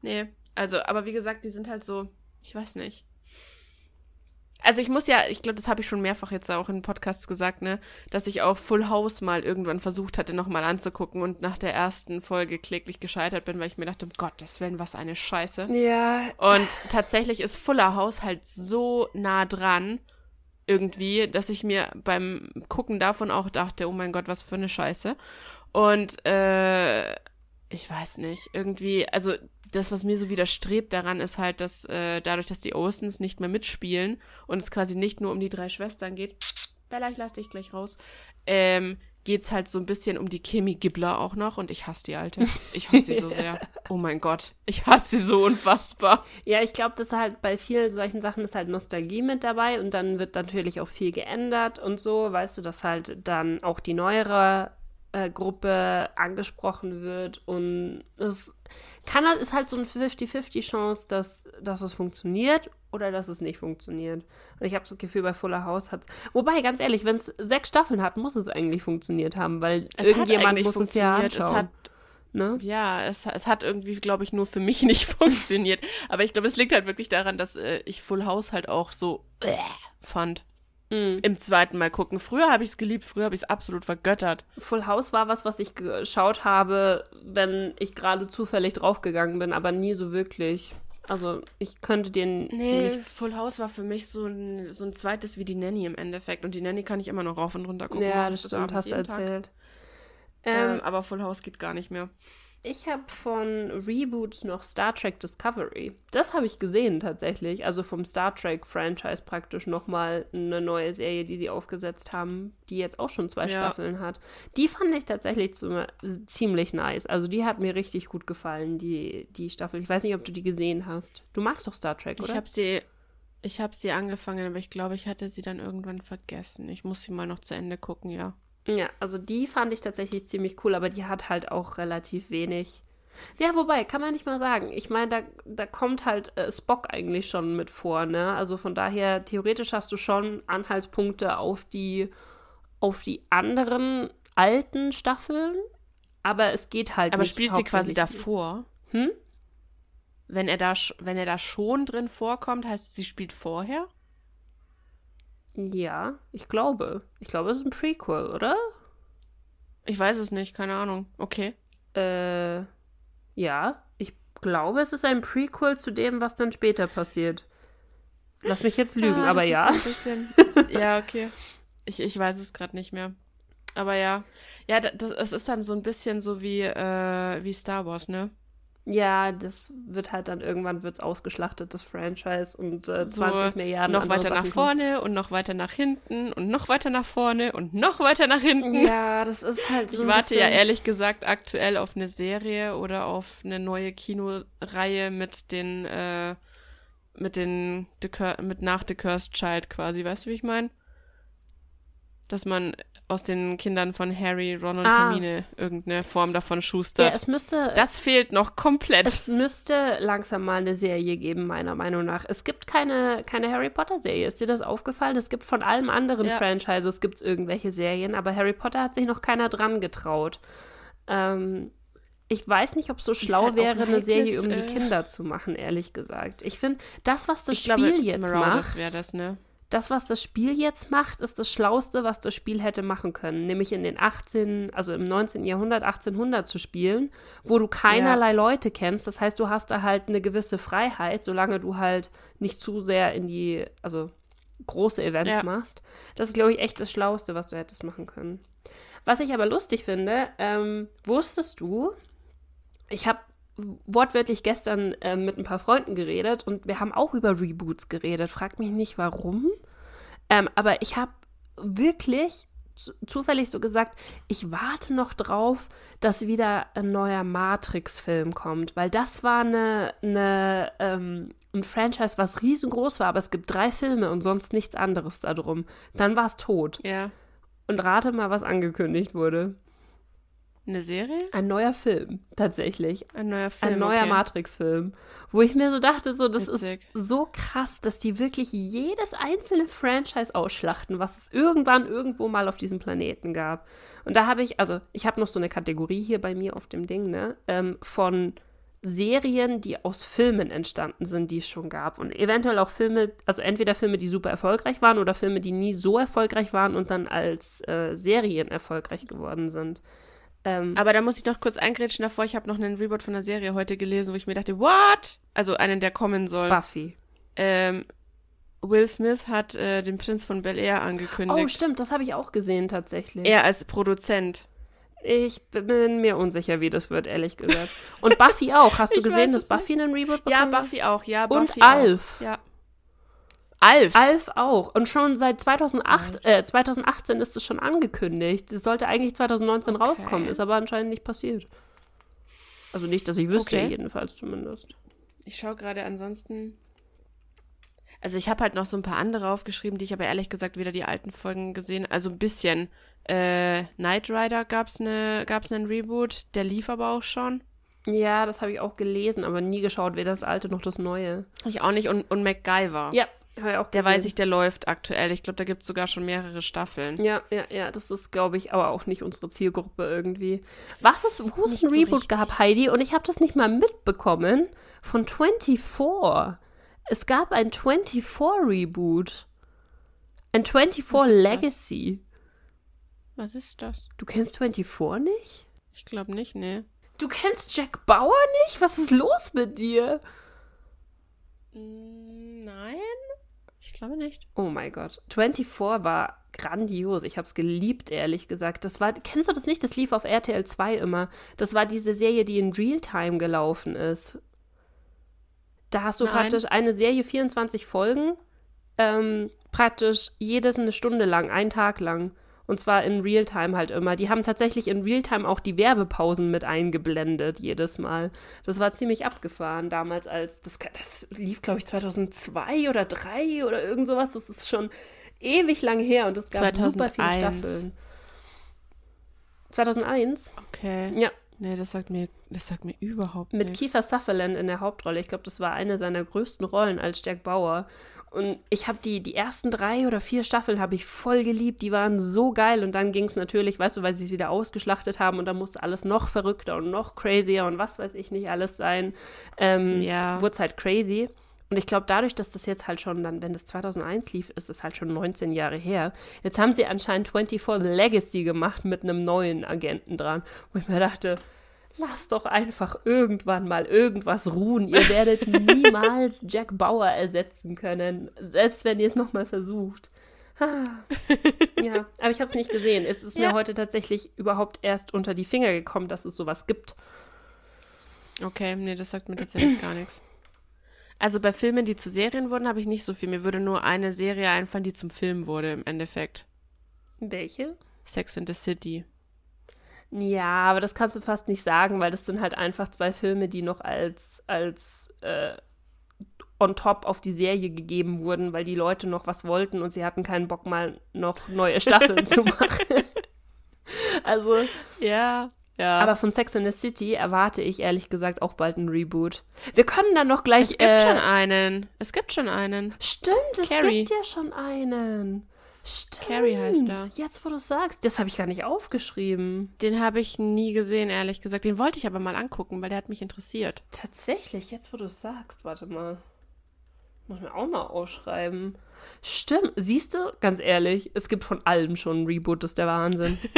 Nee, also, aber wie gesagt, die sind halt so, ich weiß nicht. Also ich muss ja, ich glaube, das habe ich schon mehrfach jetzt auch in Podcasts gesagt, ne, dass ich auch Full House mal irgendwann versucht hatte, nochmal anzugucken und nach der ersten Folge kläglich gescheitert bin, weil ich mir dachte, um Gottes Willen, was eine Scheiße. Ja. Und tatsächlich ist Fuller House halt so nah dran irgendwie, dass ich mir beim Gucken davon auch dachte, oh mein Gott, was für eine Scheiße. Und äh, ich weiß nicht, irgendwie, also das, was mir so widerstrebt daran, ist halt, dass äh, dadurch, dass die Oceans nicht mehr mitspielen und es quasi nicht nur um die drei Schwestern geht, Bella, ich lass dich gleich raus, ähm, geht's halt so ein bisschen um die Kimi Gibbler auch noch und ich hasse die Alte. Ich hasse sie so (laughs) sehr. Oh mein Gott, ich hasse sie so unfassbar. Ja, ich glaube, dass halt bei vielen solchen Sachen ist halt Nostalgie mit dabei und dann wird natürlich auch viel geändert und so, weißt du, dass halt dann auch die neuere äh, Gruppe angesprochen wird und es kann halt, ist halt so eine 50-50 Chance, dass, dass es funktioniert oder dass es nicht funktioniert. Und ich habe das Gefühl, bei Fuller House hat Wobei, ganz ehrlich, wenn es sechs Staffeln hat, muss es eigentlich funktioniert haben, weil Es irgendjemand muss es ja funktioniert. anschauen. Es hat ne? Ja, es, es hat irgendwie, glaube ich, nur für mich (laughs) nicht funktioniert. Aber ich glaube, es liegt halt wirklich daran, dass äh, ich Full House halt auch so äh, fand. Mhm. Im zweiten Mal gucken. Früher habe ich es geliebt, früher habe ich es absolut vergöttert. Full House war was, was ich geschaut habe, wenn ich gerade zufällig draufgegangen bin, aber nie so wirklich. Also ich könnte den Nee, nicht. Full House war für mich so ein, so ein zweites wie die Nanny im Endeffekt. Und die Nanny kann ich immer noch rauf und runter gucken. Ja, das stimmt, hast du erzählt. Ähm, Ähm, aber Full House geht gar nicht mehr. Ich habe von Reboot noch Star Trek Discovery. Das habe ich gesehen tatsächlich. Also vom Star Trek Franchise praktisch nochmal eine neue Serie, die sie aufgesetzt haben, die jetzt auch schon zwei Ja. Staffeln hat. Die fand ich tatsächlich zu, ziemlich nice. Also die hat mir richtig gut gefallen, die, die Staffel. Ich weiß nicht, ob du die gesehen hast. Du magst doch Star Trek, oder? Ich habe sie. Ich habe sie angefangen, aber ich glaube, ich hatte sie dann irgendwann vergessen. Ich muss sie mal noch zu Ende gucken, ja. Ja, also die fand ich tatsächlich ziemlich cool, aber die hat halt auch relativ wenig. Ja, wobei, kann man nicht mal sagen. Ich meine, da, da kommt halt äh, Spock eigentlich schon mit vor, ne? Also von daher, theoretisch hast du schon Anhaltspunkte auf die, auf die anderen alten Staffeln, aber es geht halt Aber nicht spielt sie quasi davor? Hm? Wenn er da, wenn er da schon drin vorkommt, heißt es, sie spielt vorher? Ja, ich glaube. Ich glaube, es ist ein Prequel, oder? Ich weiß es nicht, keine Ahnung. Okay. Äh, ja, ich glaube, es ist ein Prequel zu dem, was dann später passiert. Lass mich jetzt lügen, Ah, aber das ja. Bisschen, (laughs) ja, okay. Ich, ich weiß es gerade nicht mehr. Aber ja. Ja, da- das, es ist dann so ein bisschen so wie, äh, wie Star Wars, ne? Ja, das wird halt dann irgendwann wird's ausgeschlachtet, das Franchise, und äh, So 20 Milliarden noch weiter nach Sachen kommen. vorne und noch weiter nach hinten und noch weiter nach vorne und noch weiter nach hinten. Ja, das ist halt so Ich warte ja bisschen- ehrlich gesagt aktuell auf eine Serie oder auf eine neue Kinoreihe mit den, äh, mit den, mit nach The Cursed Child quasi, weißt du, wie ich meine? Dass man aus den Kindern von Harry, Ron und Ah. Hermine irgendeine Form davon Ja, schustert. es müsste, das fehlt noch komplett. es müsste langsam mal eine Serie geben, meiner Meinung nach. Es gibt keine, keine Harry Potter-Serie. Ist dir das aufgefallen? Es gibt von allem anderen Ja. Franchises gibt's irgendwelche Serien, aber Harry Potter hat sich noch keiner dran getraut. Ähm, ich weiß nicht, ob es so schlau halt wäre, ein eine Serie um die äh, Kinder zu machen, ehrlich gesagt. Ich finde, das, was das ich Spiel glaube, jetzt Marauders macht, wäre das, ne? Das, was das Spiel jetzt macht, ist das Schlauste, was das Spiel hätte machen können. Nämlich in den 18, also im 19. Jahrhundert, 1800 zu spielen, wo du keinerlei Leute kennst. Das heißt, du hast da halt eine gewisse Freiheit, solange du halt nicht zu sehr in die, also große Events Ja. machst. Das ist, glaube ich, echt das Schlauste, was du hättest machen können. Was ich aber lustig finde, ähm, wusstest du, ich habe wortwörtlich gestern äh, mit ein paar Freunden geredet und wir haben auch über Reboots geredet. Frag mich nicht warum. Ähm, aber ich habe wirklich zu- zufällig so gesagt, ich warte noch drauf, dass wieder ein neuer Matrix-Film kommt, weil das war eine, eine ähm, ein Franchise, was riesengroß war, aber es gibt drei Filme und sonst nichts anderes darum. Dann war es tot. Ja. Und rate mal, was angekündigt wurde. Eine Serie? Ein neuer Film, tatsächlich. Ein neuer Film. Ein neuer okay. Matrix-Film. Wo ich mir so dachte, so, das Witzig. ist so krass, dass die wirklich jedes einzelne Franchise ausschlachten, was es irgendwann irgendwo mal auf diesem Planeten gab. Und da habe ich, also ich habe noch so eine Kategorie hier bei mir auf dem Ding, ne, ähm, von Serien, die aus Filmen entstanden sind, die es schon gab. Und eventuell auch Filme, also entweder Filme, die super erfolgreich waren oder Filme, die nie so erfolgreich waren und dann als äh, Serien erfolgreich geworden sind. Ähm, Aber da muss ich noch kurz eingrätschen davor. Ich habe noch einen Reboot von der Serie heute gelesen, wo ich mir dachte, what? Also einen, der kommen soll. Buffy. Ähm, Will Smith hat äh, den Prinz von Bel Air Oh, angekündigt. stimmt, das habe ich auch gesehen tatsächlich. er als Produzent. Ich bin mir unsicher, wie das wird, ehrlich gesagt. Und Buffy auch. Hast (laughs) du Ich gesehen, dass Buffy einen Reboot bekommen Ja? Buffy auch. Ja, Und Buffy Alf. Auch. Ja. Alf. Alf auch. Und schon seit 2008, äh, 2018 ist es schon angekündigt. Es sollte eigentlich 2019 Okay. rauskommen, ist aber anscheinend nicht passiert. Also nicht, dass ich wüsste, Okay. jedenfalls zumindest. Ich schaue gerade ansonsten. Also ich habe halt noch so ein paar andere aufgeschrieben, die ich aber ehrlich gesagt weder die alten Folgen gesehen, also ein bisschen. Äh, Knight Rider gab's ne, gab's einen Reboot, der lief aber auch schon. Ja, das habe ich auch gelesen, aber nie geschaut, weder das alte noch das neue. Ich auch nicht und, und MacGyver. Ja, habe ich auch Der weiß ich, der läuft aktuell. Ich glaube, da gibt's sogar schon mehrere Staffeln. Ja, ja, ja, das ist, glaube ich, aber auch nicht unsere Zielgruppe irgendwie. Was ist, wo es ein so Reboot richtig. gab, Heidi, und ich habe das nicht mal mitbekommen, von 24. Es gab ein 24 Reboot. Ein 24 Was ist das? Legacy. Was ist das? Du kennst 24 nicht? Ich glaube nicht, nee. Du kennst Jack Bauer nicht? Was ist los mit dir? Nein, ich glaube nicht. Oh mein Gott. 24 war grandios. Ich habe es geliebt, ehrlich gesagt. Das war, kennst du das nicht? Das lief auf RTL 2 immer. Das war diese Serie, die in Realtime gelaufen ist. Da hast du Nein. praktisch eine Serie, 24 Folgen, ähm, praktisch jedes eine Stunde lang, einen Tag lang. Und zwar in Realtime halt immer. Die haben tatsächlich in Realtime auch die Werbepausen mit eingeblendet, jedes Mal. Das war ziemlich abgefahren damals, als das, das lief, glaube ich, 2002 oder 2003 oder irgend sowas. Das ist schon ewig lang her und es gab 2001. super viele Staffeln. 2001? Okay. Ja. Nee, das sagt mir, das sagt mir überhaupt Mit nichts. Kiefer Sutherland in der Hauptrolle. Ich glaube, das war eine seiner größten Rollen als Jack Bauer. Und ich habe die, die ersten drei oder vier Staffeln habe ich voll geliebt. Die waren so geil. Und dann ging es natürlich, weißt du, weil sie es wieder ausgeschlachtet haben und dann musste alles noch verrückter und noch crazier und was weiß ich nicht alles sein. Ähm, ja. Wurde es halt crazy. Und ich glaube, dadurch, dass das jetzt halt schon dann, wenn das 2001 lief, ist es halt schon 19 Jahre her. Jetzt haben sie anscheinend 24 The Legacy gemacht mit einem neuen Agenten dran. Wo ich mir dachte, Lass doch einfach irgendwann mal irgendwas ruhen. Ihr werdet (laughs) niemals Jack Bauer ersetzen können, selbst wenn ihr es nochmal versucht. ja, aber ich habe es nicht gesehen. Es ist ja. mir heute tatsächlich überhaupt erst unter die Finger gekommen, dass es sowas gibt. Okay, nee, das sagt mir tatsächlich gar nichts. Also bei Filmen, die zu Serien wurden, habe ich nicht so viel. Mir würde nur eine Serie einfallen, die zum Film wurde im Endeffekt. Welche? Sex in the City. Ja, aber das kannst du fast nicht sagen, weil das sind halt einfach zwei Filme, die noch als, als äh, on top auf die Serie gegeben wurden, weil die Leute noch was wollten und sie hatten keinen Bock mal noch neue Staffeln zu (laughs) machen. also. Ja. Ja. Aber von Sex in the City erwarte ich ehrlich gesagt auch bald ein Reboot. Wir können dann noch gleich. Es gibt äh, schon einen. Es gibt schon einen. Stimmt, es Carrie. gibt ja schon einen. Stimmt. Carrie heißt er. Jetzt, wo du sagst, das habe ich gar nicht aufgeschrieben. Den habe ich nie gesehen, ehrlich gesagt. Den wollte ich aber mal angucken, weil der hat mich interessiert. Tatsächlich, jetzt, wo du sagst, warte mal. Muss mir auch mal ausschreiben. Stimmt, siehst du, ganz ehrlich, es gibt von allem schon ein Reboot, das ist der Wahnsinn. (laughs)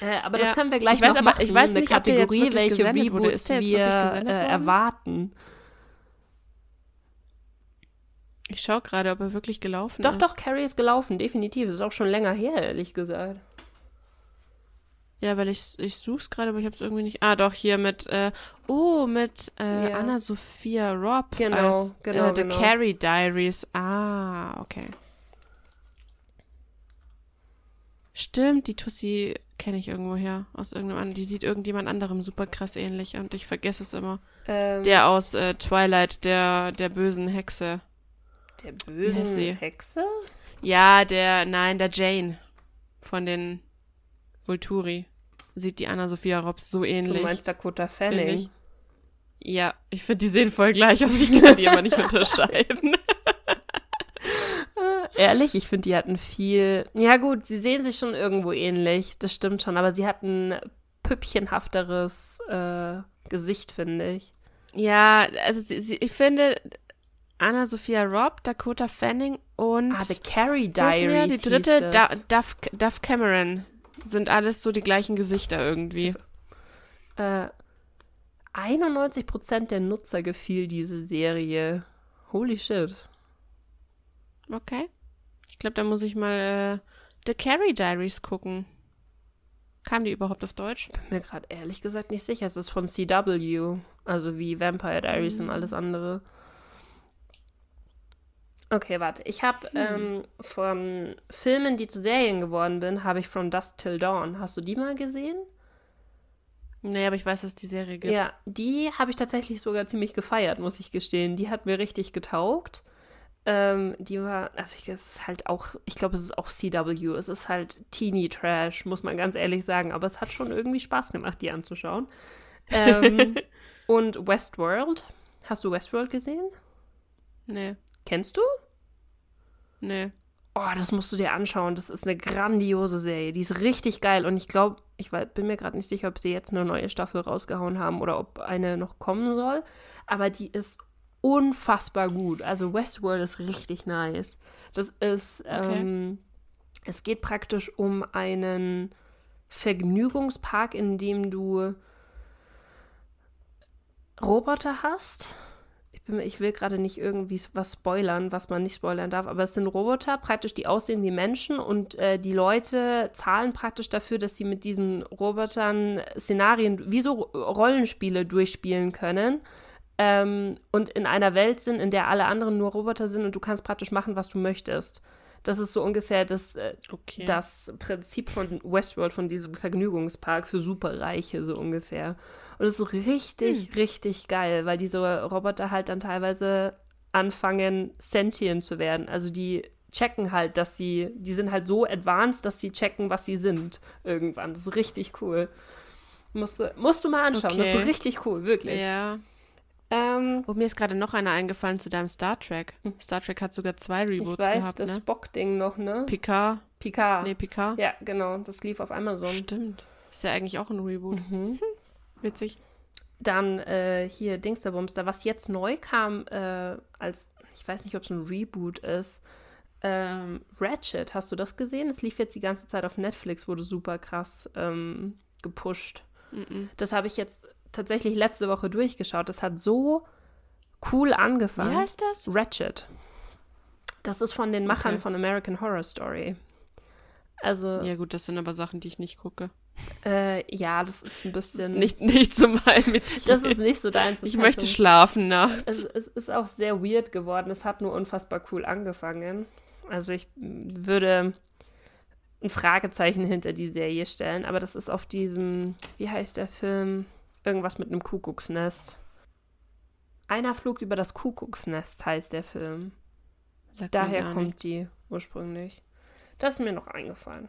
äh, aber ja. das können wir gleich ich noch weiß, machen. Ich weiß nicht, eine Kategorie, welche Reboots wir äh, erwarten. Ich schaue gerade, ob er wirklich gelaufen doch, ist. Doch, doch, Carrie ist gelaufen, definitiv. Ist auch schon länger her, ehrlich gesagt. Ja, weil ich, ich suche es gerade, aber ich habe es irgendwie nicht. Ah, doch, hier mit, äh, oh, mit äh, ja. Anna-Sophia Robb. Genau, als, genau. Äh, The genau. Carrie Diaries. Ah, okay. Stimmt, die Tussi kenne ich irgendwo her. Aus irgendeinem Die sieht irgendjemand anderem super krass ähnlich und ich vergesse es immer. Ähm, der aus äh, Twilight, der, der bösen Hexe. Der bösen Hexe? Ja, der, nein, der Jane von den Vulturi. Sieht die Anna-Sophia Robs so ähnlich. Du meinst Dakota Fanning? Ich. Ja, ich finde, die sehen voll gleich aus. Ich kann die aber nicht (laughs) unterscheiden. (laughs) Ehrlich, ich finde, die hatten viel. Ja, gut, sie sehen sich schon irgendwo ähnlich. Das stimmt schon. Aber sie hatten püppchenhafteres äh, Gesicht, finde ich. Ja, also sie, sie, ich finde, Anna-Sophia Robb, Dakota Fanning und. Ah, The Carrie Diaries. Mir, die dritte, da, Duff, Duff Cameron. Sind alles so die gleichen Gesichter irgendwie. Äh, 91% der Nutzer gefiel diese Serie. Holy shit. Okay. Ich glaube, da muss ich mal äh, The Carrie Diaries gucken. Kam die überhaupt auf Deutsch? Bin mir gerade ehrlich gesagt nicht sicher. Es ist von CW. Also wie Vampire Diaries mhm. und alles andere. Okay, warte. Ich habe hm. ähm, von Filmen, die zu Serien geworden bin, habe ich From Dust Till Dawn. Hast du die mal gesehen? Nee, aber ich weiß, dass es die Serie gibt. Ja, die habe ich tatsächlich sogar ziemlich gefeiert, muss ich gestehen. Die hat mir richtig getaugt. Ähm, die war, also ich, es ist halt auch, ich glaube, es ist auch CW. Es ist halt Teeny Trash, muss man ganz ehrlich sagen. Aber es hat schon irgendwie Spaß gemacht, die anzuschauen. Ähm, (laughs) und Westworld. Hast du Westworld gesehen? Nee. Kennst du? Nee. Oh, das musst du dir anschauen. Das ist eine grandiose Serie. Die ist richtig geil. Und ich glaube, ich bin mir gerade nicht sicher, ob sie jetzt eine neue Staffel rausgehauen haben oder ob eine noch kommen soll. Aber die ist unfassbar gut. Also Westworld ist richtig nice. Das ist, okay. ähm, es geht praktisch um einen Vergnügungspark, in dem du Roboter hast ich will gerade nicht irgendwie was spoilern, was man nicht spoilern darf, aber es sind Roboter praktisch, die aussehen wie Menschen und äh, die Leute zahlen praktisch dafür, dass sie mit diesen Robotern Szenarien wie so Rollenspiele durchspielen können ähm, und in einer Welt sind, in der alle anderen nur Roboter sind und du kannst praktisch machen, was du möchtest. Das ist so ungefähr das, äh, Okay. das Prinzip von Westworld, von diesem Vergnügungspark für Superreiche, so ungefähr. Und es ist richtig, richtig geil, weil diese Roboter halt dann teilweise anfangen, sentient zu werden. Also die checken halt, dass sie, die sind halt so advanced, dass sie checken, was sie sind irgendwann. Das ist richtig cool. Musst du, musst du mal anschauen. Das ist Okay. richtig cool, wirklich. Ja. Ähm, Oh, mir ist gerade noch einer eingefallen zu deinem Star Trek. Star Trek hat sogar zwei ich Reboots weiß, gehabt, das ne? Spock-Ding noch, ne? Picard. Picard. Nee, Picard. Ja, genau. Das lief auf Amazon. Stimmt. Ist ja eigentlich auch ein Reboot. Mhm. (laughs) Witzig. Dann äh, hier Dingsterbumster, was jetzt neu kam, äh, als, ich weiß nicht, ob es ein Reboot ist. Ähm, Ratchet, hast du das gesehen? Es lief jetzt die ganze Zeit auf Netflix, wurde super krass ähm, gepusht. Mhm. Das habe ich jetzt tatsächlich letzte Woche durchgeschaut. Das hat so cool angefangen. Wie heißt das? Ratchet. Das ist von den Machern Okay. von American Horror Story. Also, Ja, gut, das sind aber Sachen, die ich nicht gucke. Äh, ja, das ist ein Das ist bisschen. nicht, nicht so mein (laughs) mit das ist nicht so deins. Ich möchte so- schlafen nachts. Es, es ist auch sehr weird geworden. Es hat nur unfassbar cool angefangen. Also ich würde ein Fragezeichen hinter die Serie stellen, aber das ist auf diesem, wie heißt der Film? Irgendwas mit einem Kuckucksnest. Einer flog über das Kuckucksnest heißt der Film. Sagt Daher kommt nichts. die ursprünglich. Das ist mir noch eingefallen.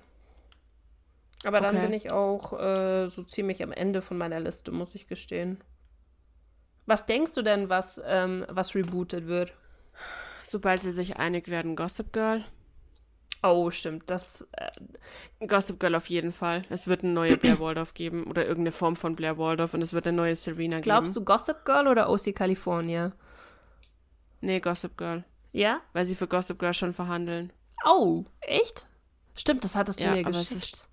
Aber dann Okay. bin ich auch äh, so ziemlich am Ende von meiner Liste, muss ich gestehen. Was denkst du denn, was, ähm, was rebootet wird? Sobald sie sich einig werden, Gossip Girl. Oh, stimmt. Das, äh, Gossip Girl auf jeden Fall. Es wird eine neue Blair Waldorf geben oder irgendeine Form von Blair Waldorf und es wird eine neue Serena glaubst geben. du Gossip Girl oder OC California? Nee, Gossip Girl. Ja? Weil sie für Gossip Girl schon verhandeln. Oh, echt? Stimmt, das hattest du Ja, mir geschickt.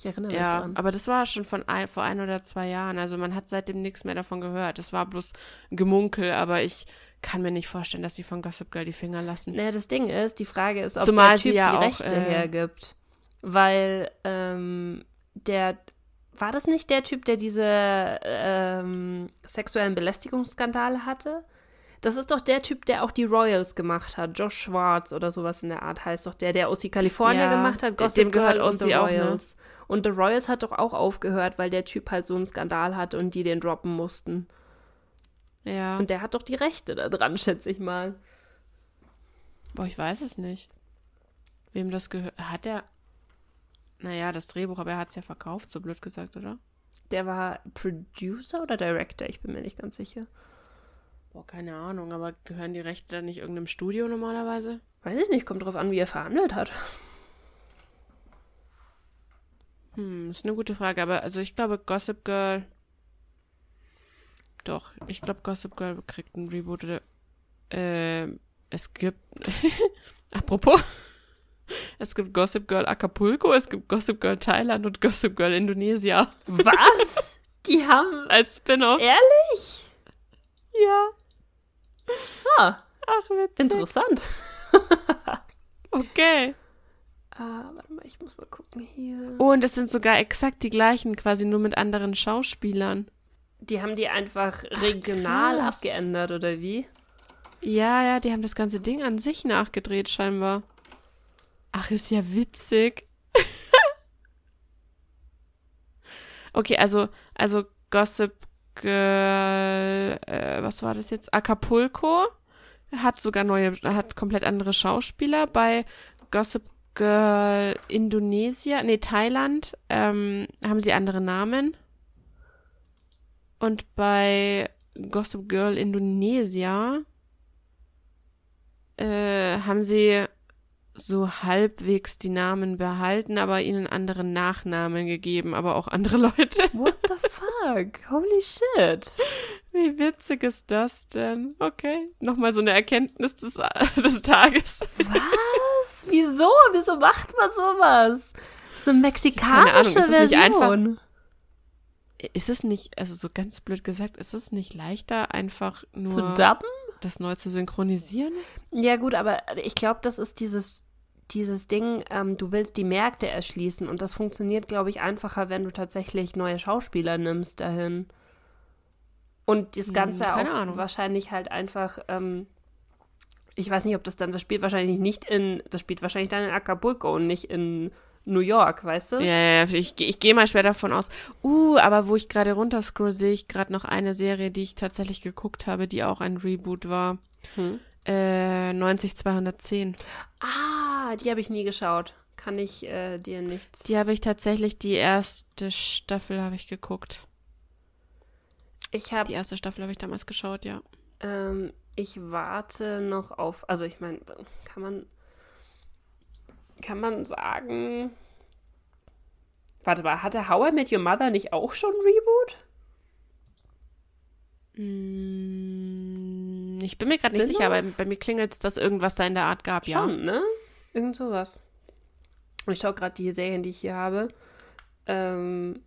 Ich erinnere mich Ja, dran. aber das war schon von ein, vor ein oder zwei Jahren. Also man hat seitdem nichts mehr davon gehört. Das war bloß ein Gemunkel, aber ich kann mir nicht vorstellen, dass sie von Gossip Girl die Finger lassen. Naja, das Ding ist, die Frage ist, ob Zumal der sie Typ ja die auch, Rechte äh, hergibt. Weil ähm, der, war das nicht der Typ, der diese ähm, sexuellen Belästigungsskandale hatte? Das ist doch der Typ, der auch die Royals gemacht hat. Josh Schwartz oder sowas in der Art heißt doch der, der OC California Ja, gemacht hat. dem Gossip gehört Girl und OC auch, ne? Und The Royals hat doch auch aufgehört, weil der Typ halt so einen Skandal hatte und die den droppen mussten. Ja. Und der hat doch die Rechte da dran, schätze ich mal. Boah, ich weiß es nicht. Wem das gehört. Hat er. Naja, das Drehbuch, aber er hat es ja verkauft, so blöd gesagt, oder? Der war Producer oder Director? Ich bin mir nicht ganz sicher. Boah, keine Ahnung, aber gehören die Rechte dann nicht irgendeinem Studio normalerweise? Weiß ich nicht, kommt drauf an, wie er verhandelt hat. Hm, ist eine gute Frage, aber also ich glaube, Gossip Girl. Doch, ich glaube, Gossip Girl kriegt ein Reboot oder. Ähm, es gibt. (laughs) Apropos. Es gibt Gossip Girl Acapulco, es gibt Gossip Girl Thailand und Gossip Girl Indonesia Was? (laughs) Die haben. als Spin-off. Ehrlich? Ja. Ah, Ach, witzig. interessant. (laughs) Okay. Ah, warte mal, ich muss mal gucken hier. Oh, und das sind sogar exakt die gleichen, quasi nur mit anderen Schauspielern. Die haben die einfach regional krass. abgeändert, oder wie? Ja, ja, die haben das ganze Ding an sich nachgedreht, scheinbar. Ach, ist ja witzig. (laughs) okay, also, also Gossip Girl, äh, was war das jetzt? Acapulco hat sogar neue, hat komplett andere Schauspieler. Bei Gossip Girl Indonesia, nee, Thailand, ähm, haben sie andere Namen. Und bei Gossip Girl Indonesia äh, haben sie so halbwegs die Namen behalten, aber ihnen andere Nachnamen gegeben, aber auch andere (laughs) Leute. What the fuck? Holy shit. Wie witzig ist das denn? Okay, nochmal so eine Erkenntnis des, (laughs) des Tages. Was? Wieso? Wieso macht man sowas? Das ist eine keine Ahnung, mexikanische ist es nicht einfach- Version. Ist es nicht, also so ganz blöd gesagt, ist es nicht leichter, einfach nur Zu dubben? das neu zu synchronisieren? Ja, gut, aber ich glaube, das ist dieses, dieses Ding, ähm, du willst die Märkte erschließen und das funktioniert, glaube ich, einfacher, wenn du tatsächlich neue Schauspieler nimmst dahin. Und das Hm, Ganze keine auch Ahnung. wahrscheinlich halt einfach ähm, Ich weiß nicht, ob das dann, das spielt wahrscheinlich nicht in, das spielt wahrscheinlich dann in Acapulco und nicht in New York, weißt du? Ja, ja, ich, ich gehe mal schwer davon aus. Uh, aber wo ich gerade runterscroll, sehe ich gerade noch eine Serie, die ich tatsächlich geguckt habe, die auch ein Reboot war. Hm. Äh, 90210. Ah, die habe ich nie geschaut. Kann ich äh, dir nichts. Die habe ich tatsächlich, die erste Staffel habe ich geguckt. ich habe Die erste Staffel habe ich damals geschaut, ja. Ähm, ich warte noch auf, also ich meine, kann man, kann man sagen, warte mal, hatte How I Met Your Mother nicht auch schon ein Reboot? Mm, Ich bin mir gerade nicht sicher, aber bei mir klingelt es, dass irgendwas da in der Art gab, ja. Schon, ne? Irgend sowas. Und ich schaue gerade die Serien, die ich hier habe. Ähm,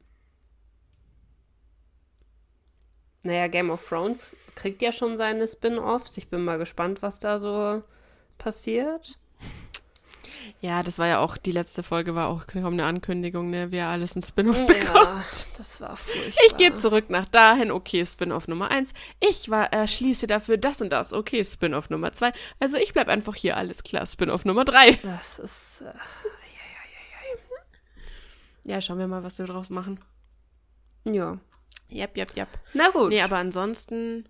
naja, Game of Thrones kriegt ja schon seine Spin-Offs. Ich bin mal gespannt, was da so passiert. Ja, das war ja auch, die letzte Folge war auch kaum eine Ankündigung, ne, wer alles ein Spin-off bekommt. Ja, das war (laughs) furchtbar. Ich gehe zurück nach dahin, okay, Spin-off Nummer eins. Ich war, äh, schließe dafür das und das, okay, Spin-off Nummer zwei. Also ich bleib einfach hier, alles klar, Spin-off Nummer drei. Das ist. Äh, Ja, schauen wir mal, was wir draus machen. ja. Jep, jep, jep. Na gut. Nee, aber ansonsten,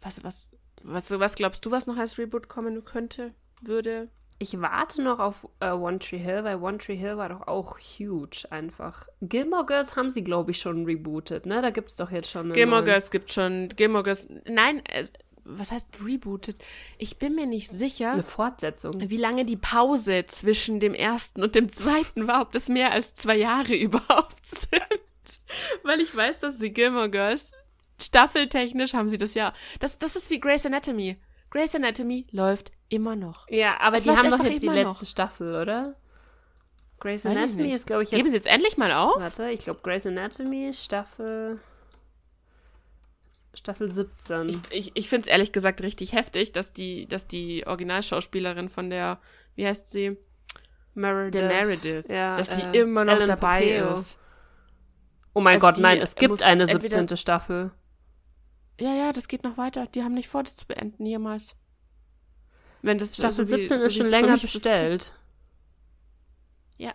was, was, was, was glaubst du, was noch als Reboot kommen könnte, würde? ich warte noch auf äh, One Tree Hill, weil One Tree Hill war doch auch huge einfach. Gilmore Girls haben sie, glaube ich, schon rebootet, ne? Da gibt es doch jetzt schon. eine Gilmore neue- Girls gibt schon, Gilmore Girls, nein, es, was heißt rebootet? Ich bin mir nicht sicher. Eine Fortsetzung. wie lange die Pause zwischen dem ersten und dem zweiten war, ob das mehr als zwei Jahre (laughs) überhaupt sind. Weil ich weiß, dass die Gilmore Girls staffeltechnisch haben sie das ja. Das, das ist wie Grey's Anatomy. Grey's Anatomy läuft immer noch. Ja, aber Es die haben doch jetzt die letzte noch. Staffel, oder? Grey's ich Anatomy ist, glaube ich, Geben jetzt. sie jetzt endlich mal auf? Warte, ich glaube, Grey's Anatomy, Staffel. Staffel 17. Ich, ich finde es ehrlich gesagt richtig heftig, dass die, dass die Originalschauspielerin von der, wie heißt sie? Meredith. Der Meredith. Ja, dass die äh, immer noch Ellen dabei Pompeo. ist. Oh mein Also Gott, nein, es gibt eine entweder- 17. Staffel. Ja, ja, das geht noch weiter. Die haben nicht vor, das zu beenden, jemals. Wenn das Staffel so wie- 17 so ist schon länger bestellt. Ja.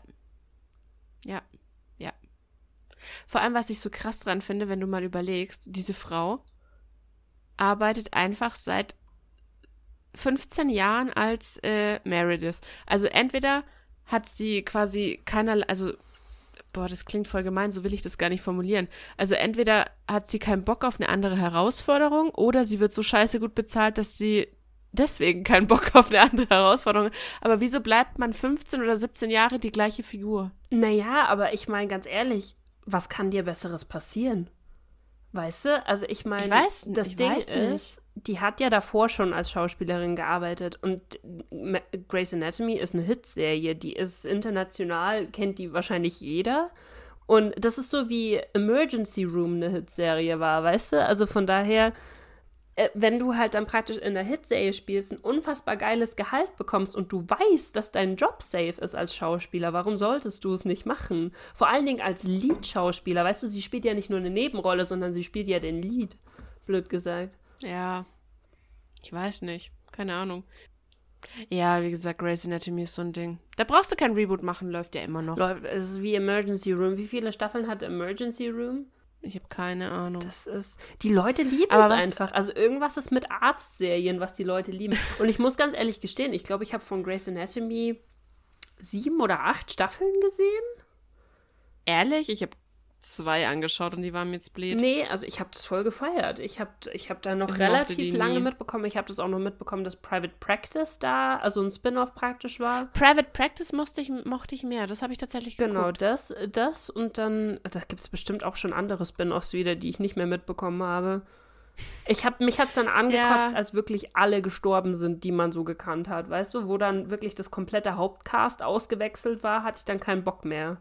Ja. Ja. Vor allem, was ich so krass dran finde, wenn du mal überlegst, diese Frau arbeitet einfach seit 15 Jahren als äh, Meredith. Also entweder hat sie quasi keinerlei, also boah, das klingt voll gemein, so will ich das gar nicht formulieren. Also entweder hat sie keinen Bock auf eine andere Herausforderung oder sie wird so scheiße gut bezahlt, dass sie deswegen keinen Bock auf eine andere Herausforderung hat. Aber wieso bleibt man 15 oder 17 Jahre die gleiche Figur? Naja, aber ich meine ganz ehrlich, was kann dir Besseres passieren? Weißt du? Also ich meine, das ich Ding ist, die hat ja davor schon als Schauspielerin gearbeitet und Grey's Anatomy ist eine Hitserie, die ist international, kennt die wahrscheinlich jeder. Und das ist so wie Emergency Room eine Hitserie war, weißt du? Also von daher, wenn du halt dann praktisch in der Hitserie spielst, ein unfassbar geiles Gehalt bekommst und du weißt, dass dein Job safe ist als Schauspieler, warum solltest du es nicht machen? Vor allen Dingen als Lead-Schauspieler, weißt du, sie spielt ja nicht nur eine Nebenrolle, sondern sie spielt ja den Lead, blöd gesagt. Ja. Ich weiß nicht. Keine Ahnung. Ja, wie gesagt, Grey's Anatomy ist so ein Ding. Da brauchst du kein Reboot machen, läuft ja immer noch. Läuft- Es ist wie Emergency Room. Wie viele Staffeln hat Emergency Room? Ich habe keine Ahnung. Das ist. Die Leute lieben Aber es einfach. Also irgendwas ist mit Arztserien, was die Leute lieben. Und ich muss ganz ehrlich gestehen, ich glaube, ich habe von Grey's Anatomy sieben oder acht Staffeln gesehen. Ehrlich, ich habe zwei angeschaut und die waren mir jetzt blöd. Nee, also ich habe das voll gefeiert. Ich habe ich hab da noch Ich relativ lange nie. mitbekommen. Ich habe das auch noch mitbekommen, dass Private Practice da, also ein Spin-off praktisch war. Private Practice musste ich, mochte ich mehr. Das habe ich tatsächlich Genau, geguckt. das, das und dann, da gibt es bestimmt auch schon andere Spin-offs wieder, die ich nicht mehr mitbekommen habe. Ich habe mich hat's dann angekotzt, Ja. als wirklich alle gestorben sind, die man so gekannt hat, weißt du, wo dann wirklich das komplette Hauptcast ausgewechselt war, hatte ich dann keinen Bock mehr.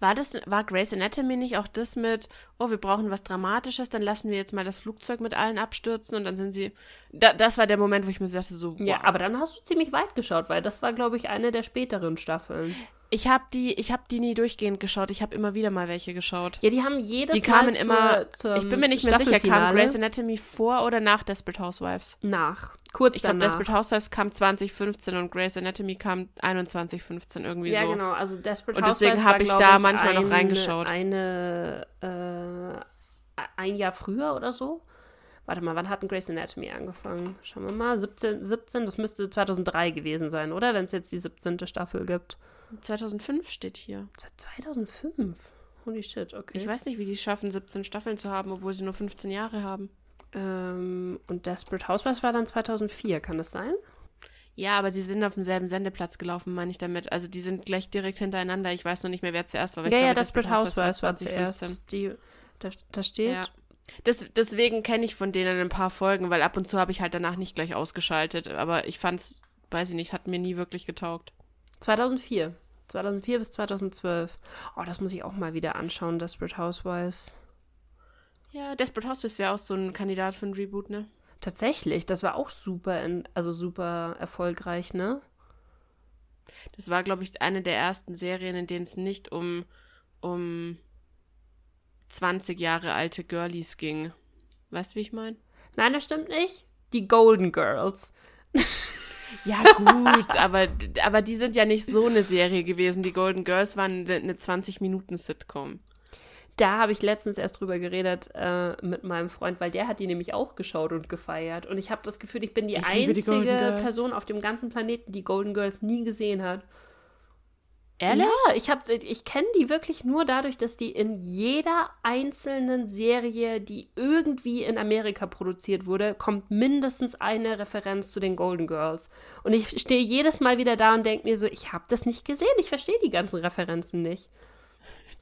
War das, war Grey's Anatomy nicht auch das mit, oh, wir brauchen was Dramatisches, dann lassen wir jetzt mal das Flugzeug mit allen abstürzen und dann sind sie. Da, das war der Moment, wo ich mir dachte, so, Ja, wow. aber dann hast du ziemlich weit geschaut, weil das war, glaube ich, eine der späteren Staffeln. Ich habe die, ich habe die nie durchgehend geschaut. Ich habe immer wieder mal welche geschaut. Ja, die haben jedes die Mal kamen zur- immer. zum ich bin mir nicht mehr sicher, kam Grey's Anatomy vor oder nach Desperate Housewives? nach. Kurz Ich glaube, danach. Desperate Housewives kam 2015 und Grey's Anatomy kam 2115 irgendwie ja, so. genau. Also Desperate Und deswegen Housewives hab war, ich da manchmal noch eine- reingeschaut. Eine, äh, ein Jahr früher oder so. Warte mal, wann hat denn Grey's Anatomy angefangen? Schauen wir mal. 17, 17 das müsste 2003 gewesen sein, oder? Wenn es jetzt die 17. Staffel gibt. 2005 steht hier. Seit 2005. Holy shit, okay. Ich weiß nicht, wie die es schaffen, 17 Staffeln zu haben, obwohl sie nur 15 Jahre haben. Ähm, und Desperate Housewives war dann 2004, kann das sein? Ja, aber sie sind auf demselben Sendeplatz gelaufen, meine ich damit. Also die sind gleich direkt hintereinander. Ich weiß noch nicht mehr, wer zuerst war. ja, ich ja, glaube, Desperate Housewives war 2015. zuerst. Die, da, da steht. Ja. Das, deswegen kenne ich von denen ein paar Folgen, weil ab und zu habe ich halt danach nicht gleich ausgeschaltet. Aber ich fand's, weiß ich nicht, hat mir nie wirklich getaugt. 2004. 2004 bis 2012. Oh, das muss ich auch mal wieder anschauen, Desperate Housewives. Ja, Desperate Housewives wäre auch so ein Kandidat für ein Reboot, ne? Tatsächlich, das war auch super, in, also super erfolgreich, ne? Das war, glaube ich, eine der ersten Serien, in denen es nicht um, um 20 Jahre alte Girlies ging. Weißt du, wie ich meine? Nein, das stimmt nicht. Die Golden Girls. (laughs) Ja, gut, aber, aber die sind ja nicht so eine Serie gewesen. Die Golden Girls waren eine 20-Minuten-Sitcom. Da habe ich letztens erst drüber geredet äh, mit meinem Freund, weil der hat die nämlich auch geschaut und gefeiert. Und ich habe das Gefühl, ich bin die Ich die einzige Girls. Person auf dem ganzen Planeten, die Golden Girls nie gesehen hat. Ehrlich? Ja, ich, hab- ich kenne die wirklich nur dadurch, dass die in jeder einzelnen Serie, die irgendwie in Amerika produziert wurde, kommt mindestens eine Referenz zu den Golden Girls. Und ich stehe jedes Mal wieder da und denke mir so, ich habe das nicht gesehen, ich verstehe die ganzen Referenzen nicht.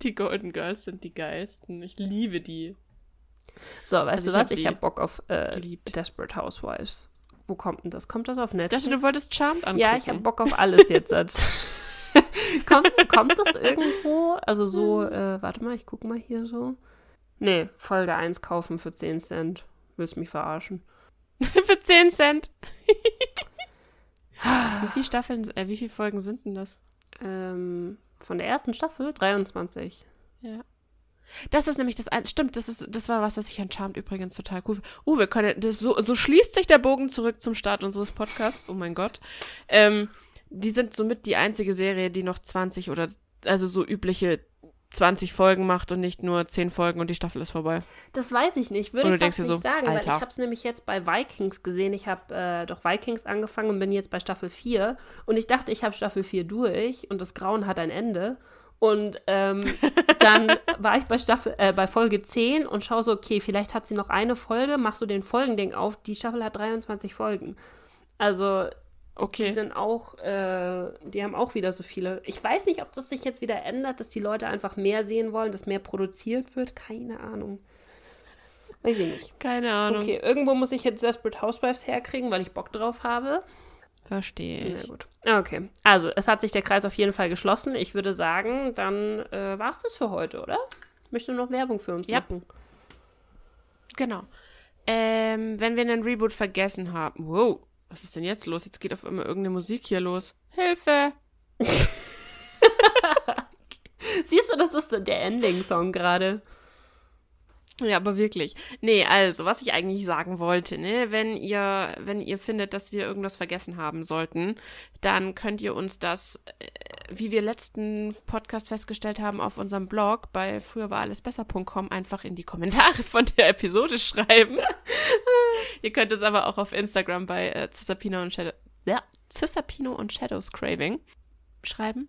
Die Golden Girls sind die geilsten. Ich liebe die. So, weißt Also du ich was? Ich habe Bock auf äh. Desperate Housewives. Wo kommt denn das? Kommt das auf Ich Netflix? dachte, du wolltest Charmed angucken. Ja, ich habe Bock auf alles jetzt. (laughs) (laughs) (laughs) kommt, kommt das (laughs) irgendwo? Also so, äh, warte mal, ich gucke mal hier so. Nee, Folge 1 kaufen für 10 Cent. Willst mich verarschen? (laughs) Für 10 Cent. wie viele Staffeln, äh, wie viele Folgen sind denn das? Ähm, von der ersten Staffel 23. Ja. Das ist nämlich das, stimmt, das ist, das war was, was ich an Charmed übrigens total cool. Uh, wir können, das, so, so schließt sich der Bogen zurück zum Start unseres Podcasts. Oh mein Gott. Ähm, die sind somit die einzige Serie, die noch 20 oder, also so übliche 20 Folgen macht und nicht nur 10 Folgen und die Staffel ist vorbei. Das weiß ich nicht, würde ich fast nicht so, sagen, weil Alter. ich habe es nämlich jetzt bei Vikings gesehen. Ich habe äh, doch Vikings angefangen und bin jetzt bei Staffel 4 und ich dachte, ich habe Staffel 4 durch und das Grauen hat ein Ende. Und ähm, (laughs) dann war ich bei Staffel, äh, bei Folge 10 und schaue so, okay, vielleicht hat sie noch eine Folge, mach so den Folgending auf. Die Staffel hat 23 Folgen. Also die Okay. sind auch, äh, die haben auch wieder so viele. Ich weiß nicht, ob das sich jetzt wieder ändert, dass die Leute einfach mehr sehen wollen, dass mehr produziert wird. Keine Ahnung. Weiß ich nicht. Keine Ahnung. Okay, irgendwo muss ich jetzt Desperate Housewives herkriegen, weil ich Bock drauf habe. Verstehe Na ich. gut. Okay, also es hat sich der Kreis auf jeden Fall geschlossen. Ich würde sagen, dann äh, war es das für heute, oder? Möchtest du noch Werbung für uns Ja. machen? Genau. Ähm, wenn wir einen Reboot vergessen haben. Wow, was ist denn jetzt los? Jetzt geht auf einmal irgendeine Musik hier los. Hilfe! (laughs) Siehst du, das ist der Ending-Song gerade. Ja, aber wirklich. Nee, also, was ich eigentlich sagen wollte, ne, wenn ihr, wenn ihr findet, dass wir irgendwas vergessen haben sollten, dann könnt ihr uns das, äh, wie wir letzten Podcast festgestellt haben, auf unserem Blog bei früher war alles besser.com einfach in die Kommentare von der Episode schreiben. (laughs) ihr könnt es aber auch auf Instagram bei äh, Cisapino und Shadow, ja, Cisapino und Shadows Craving schreiben.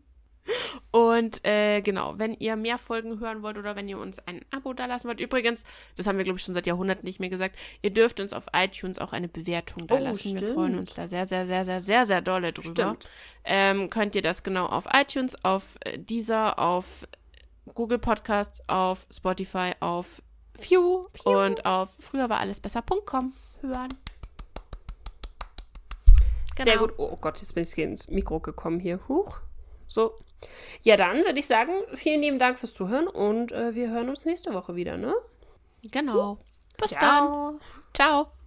Und äh, genau, wenn ihr mehr Folgen hören wollt oder wenn ihr uns ein Abo dalassen wollt, übrigens, das haben wir, glaube ich, schon seit Jahrhunderten nicht mehr gesagt, ihr dürft uns auf iTunes auch eine Bewertung dalassen. wir stimmt. freuen uns da sehr, sehr, sehr, sehr, sehr, sehr dolle drüber. Ähm, könnt ihr das genau auf iTunes, auf äh, Deezer, auf Google Podcasts, auf Spotify, auf View, und auf früher war alles besser.com hören. Sehr gut. Oh Gott, jetzt bin ich ins Mikro gekommen hier. Huch. So. Ja, dann würde ich sagen, vielen lieben Dank fürs Zuhören und äh, wir hören uns nächste Woche wieder, ne? Genau. Bis dann. Ciao. Ciao.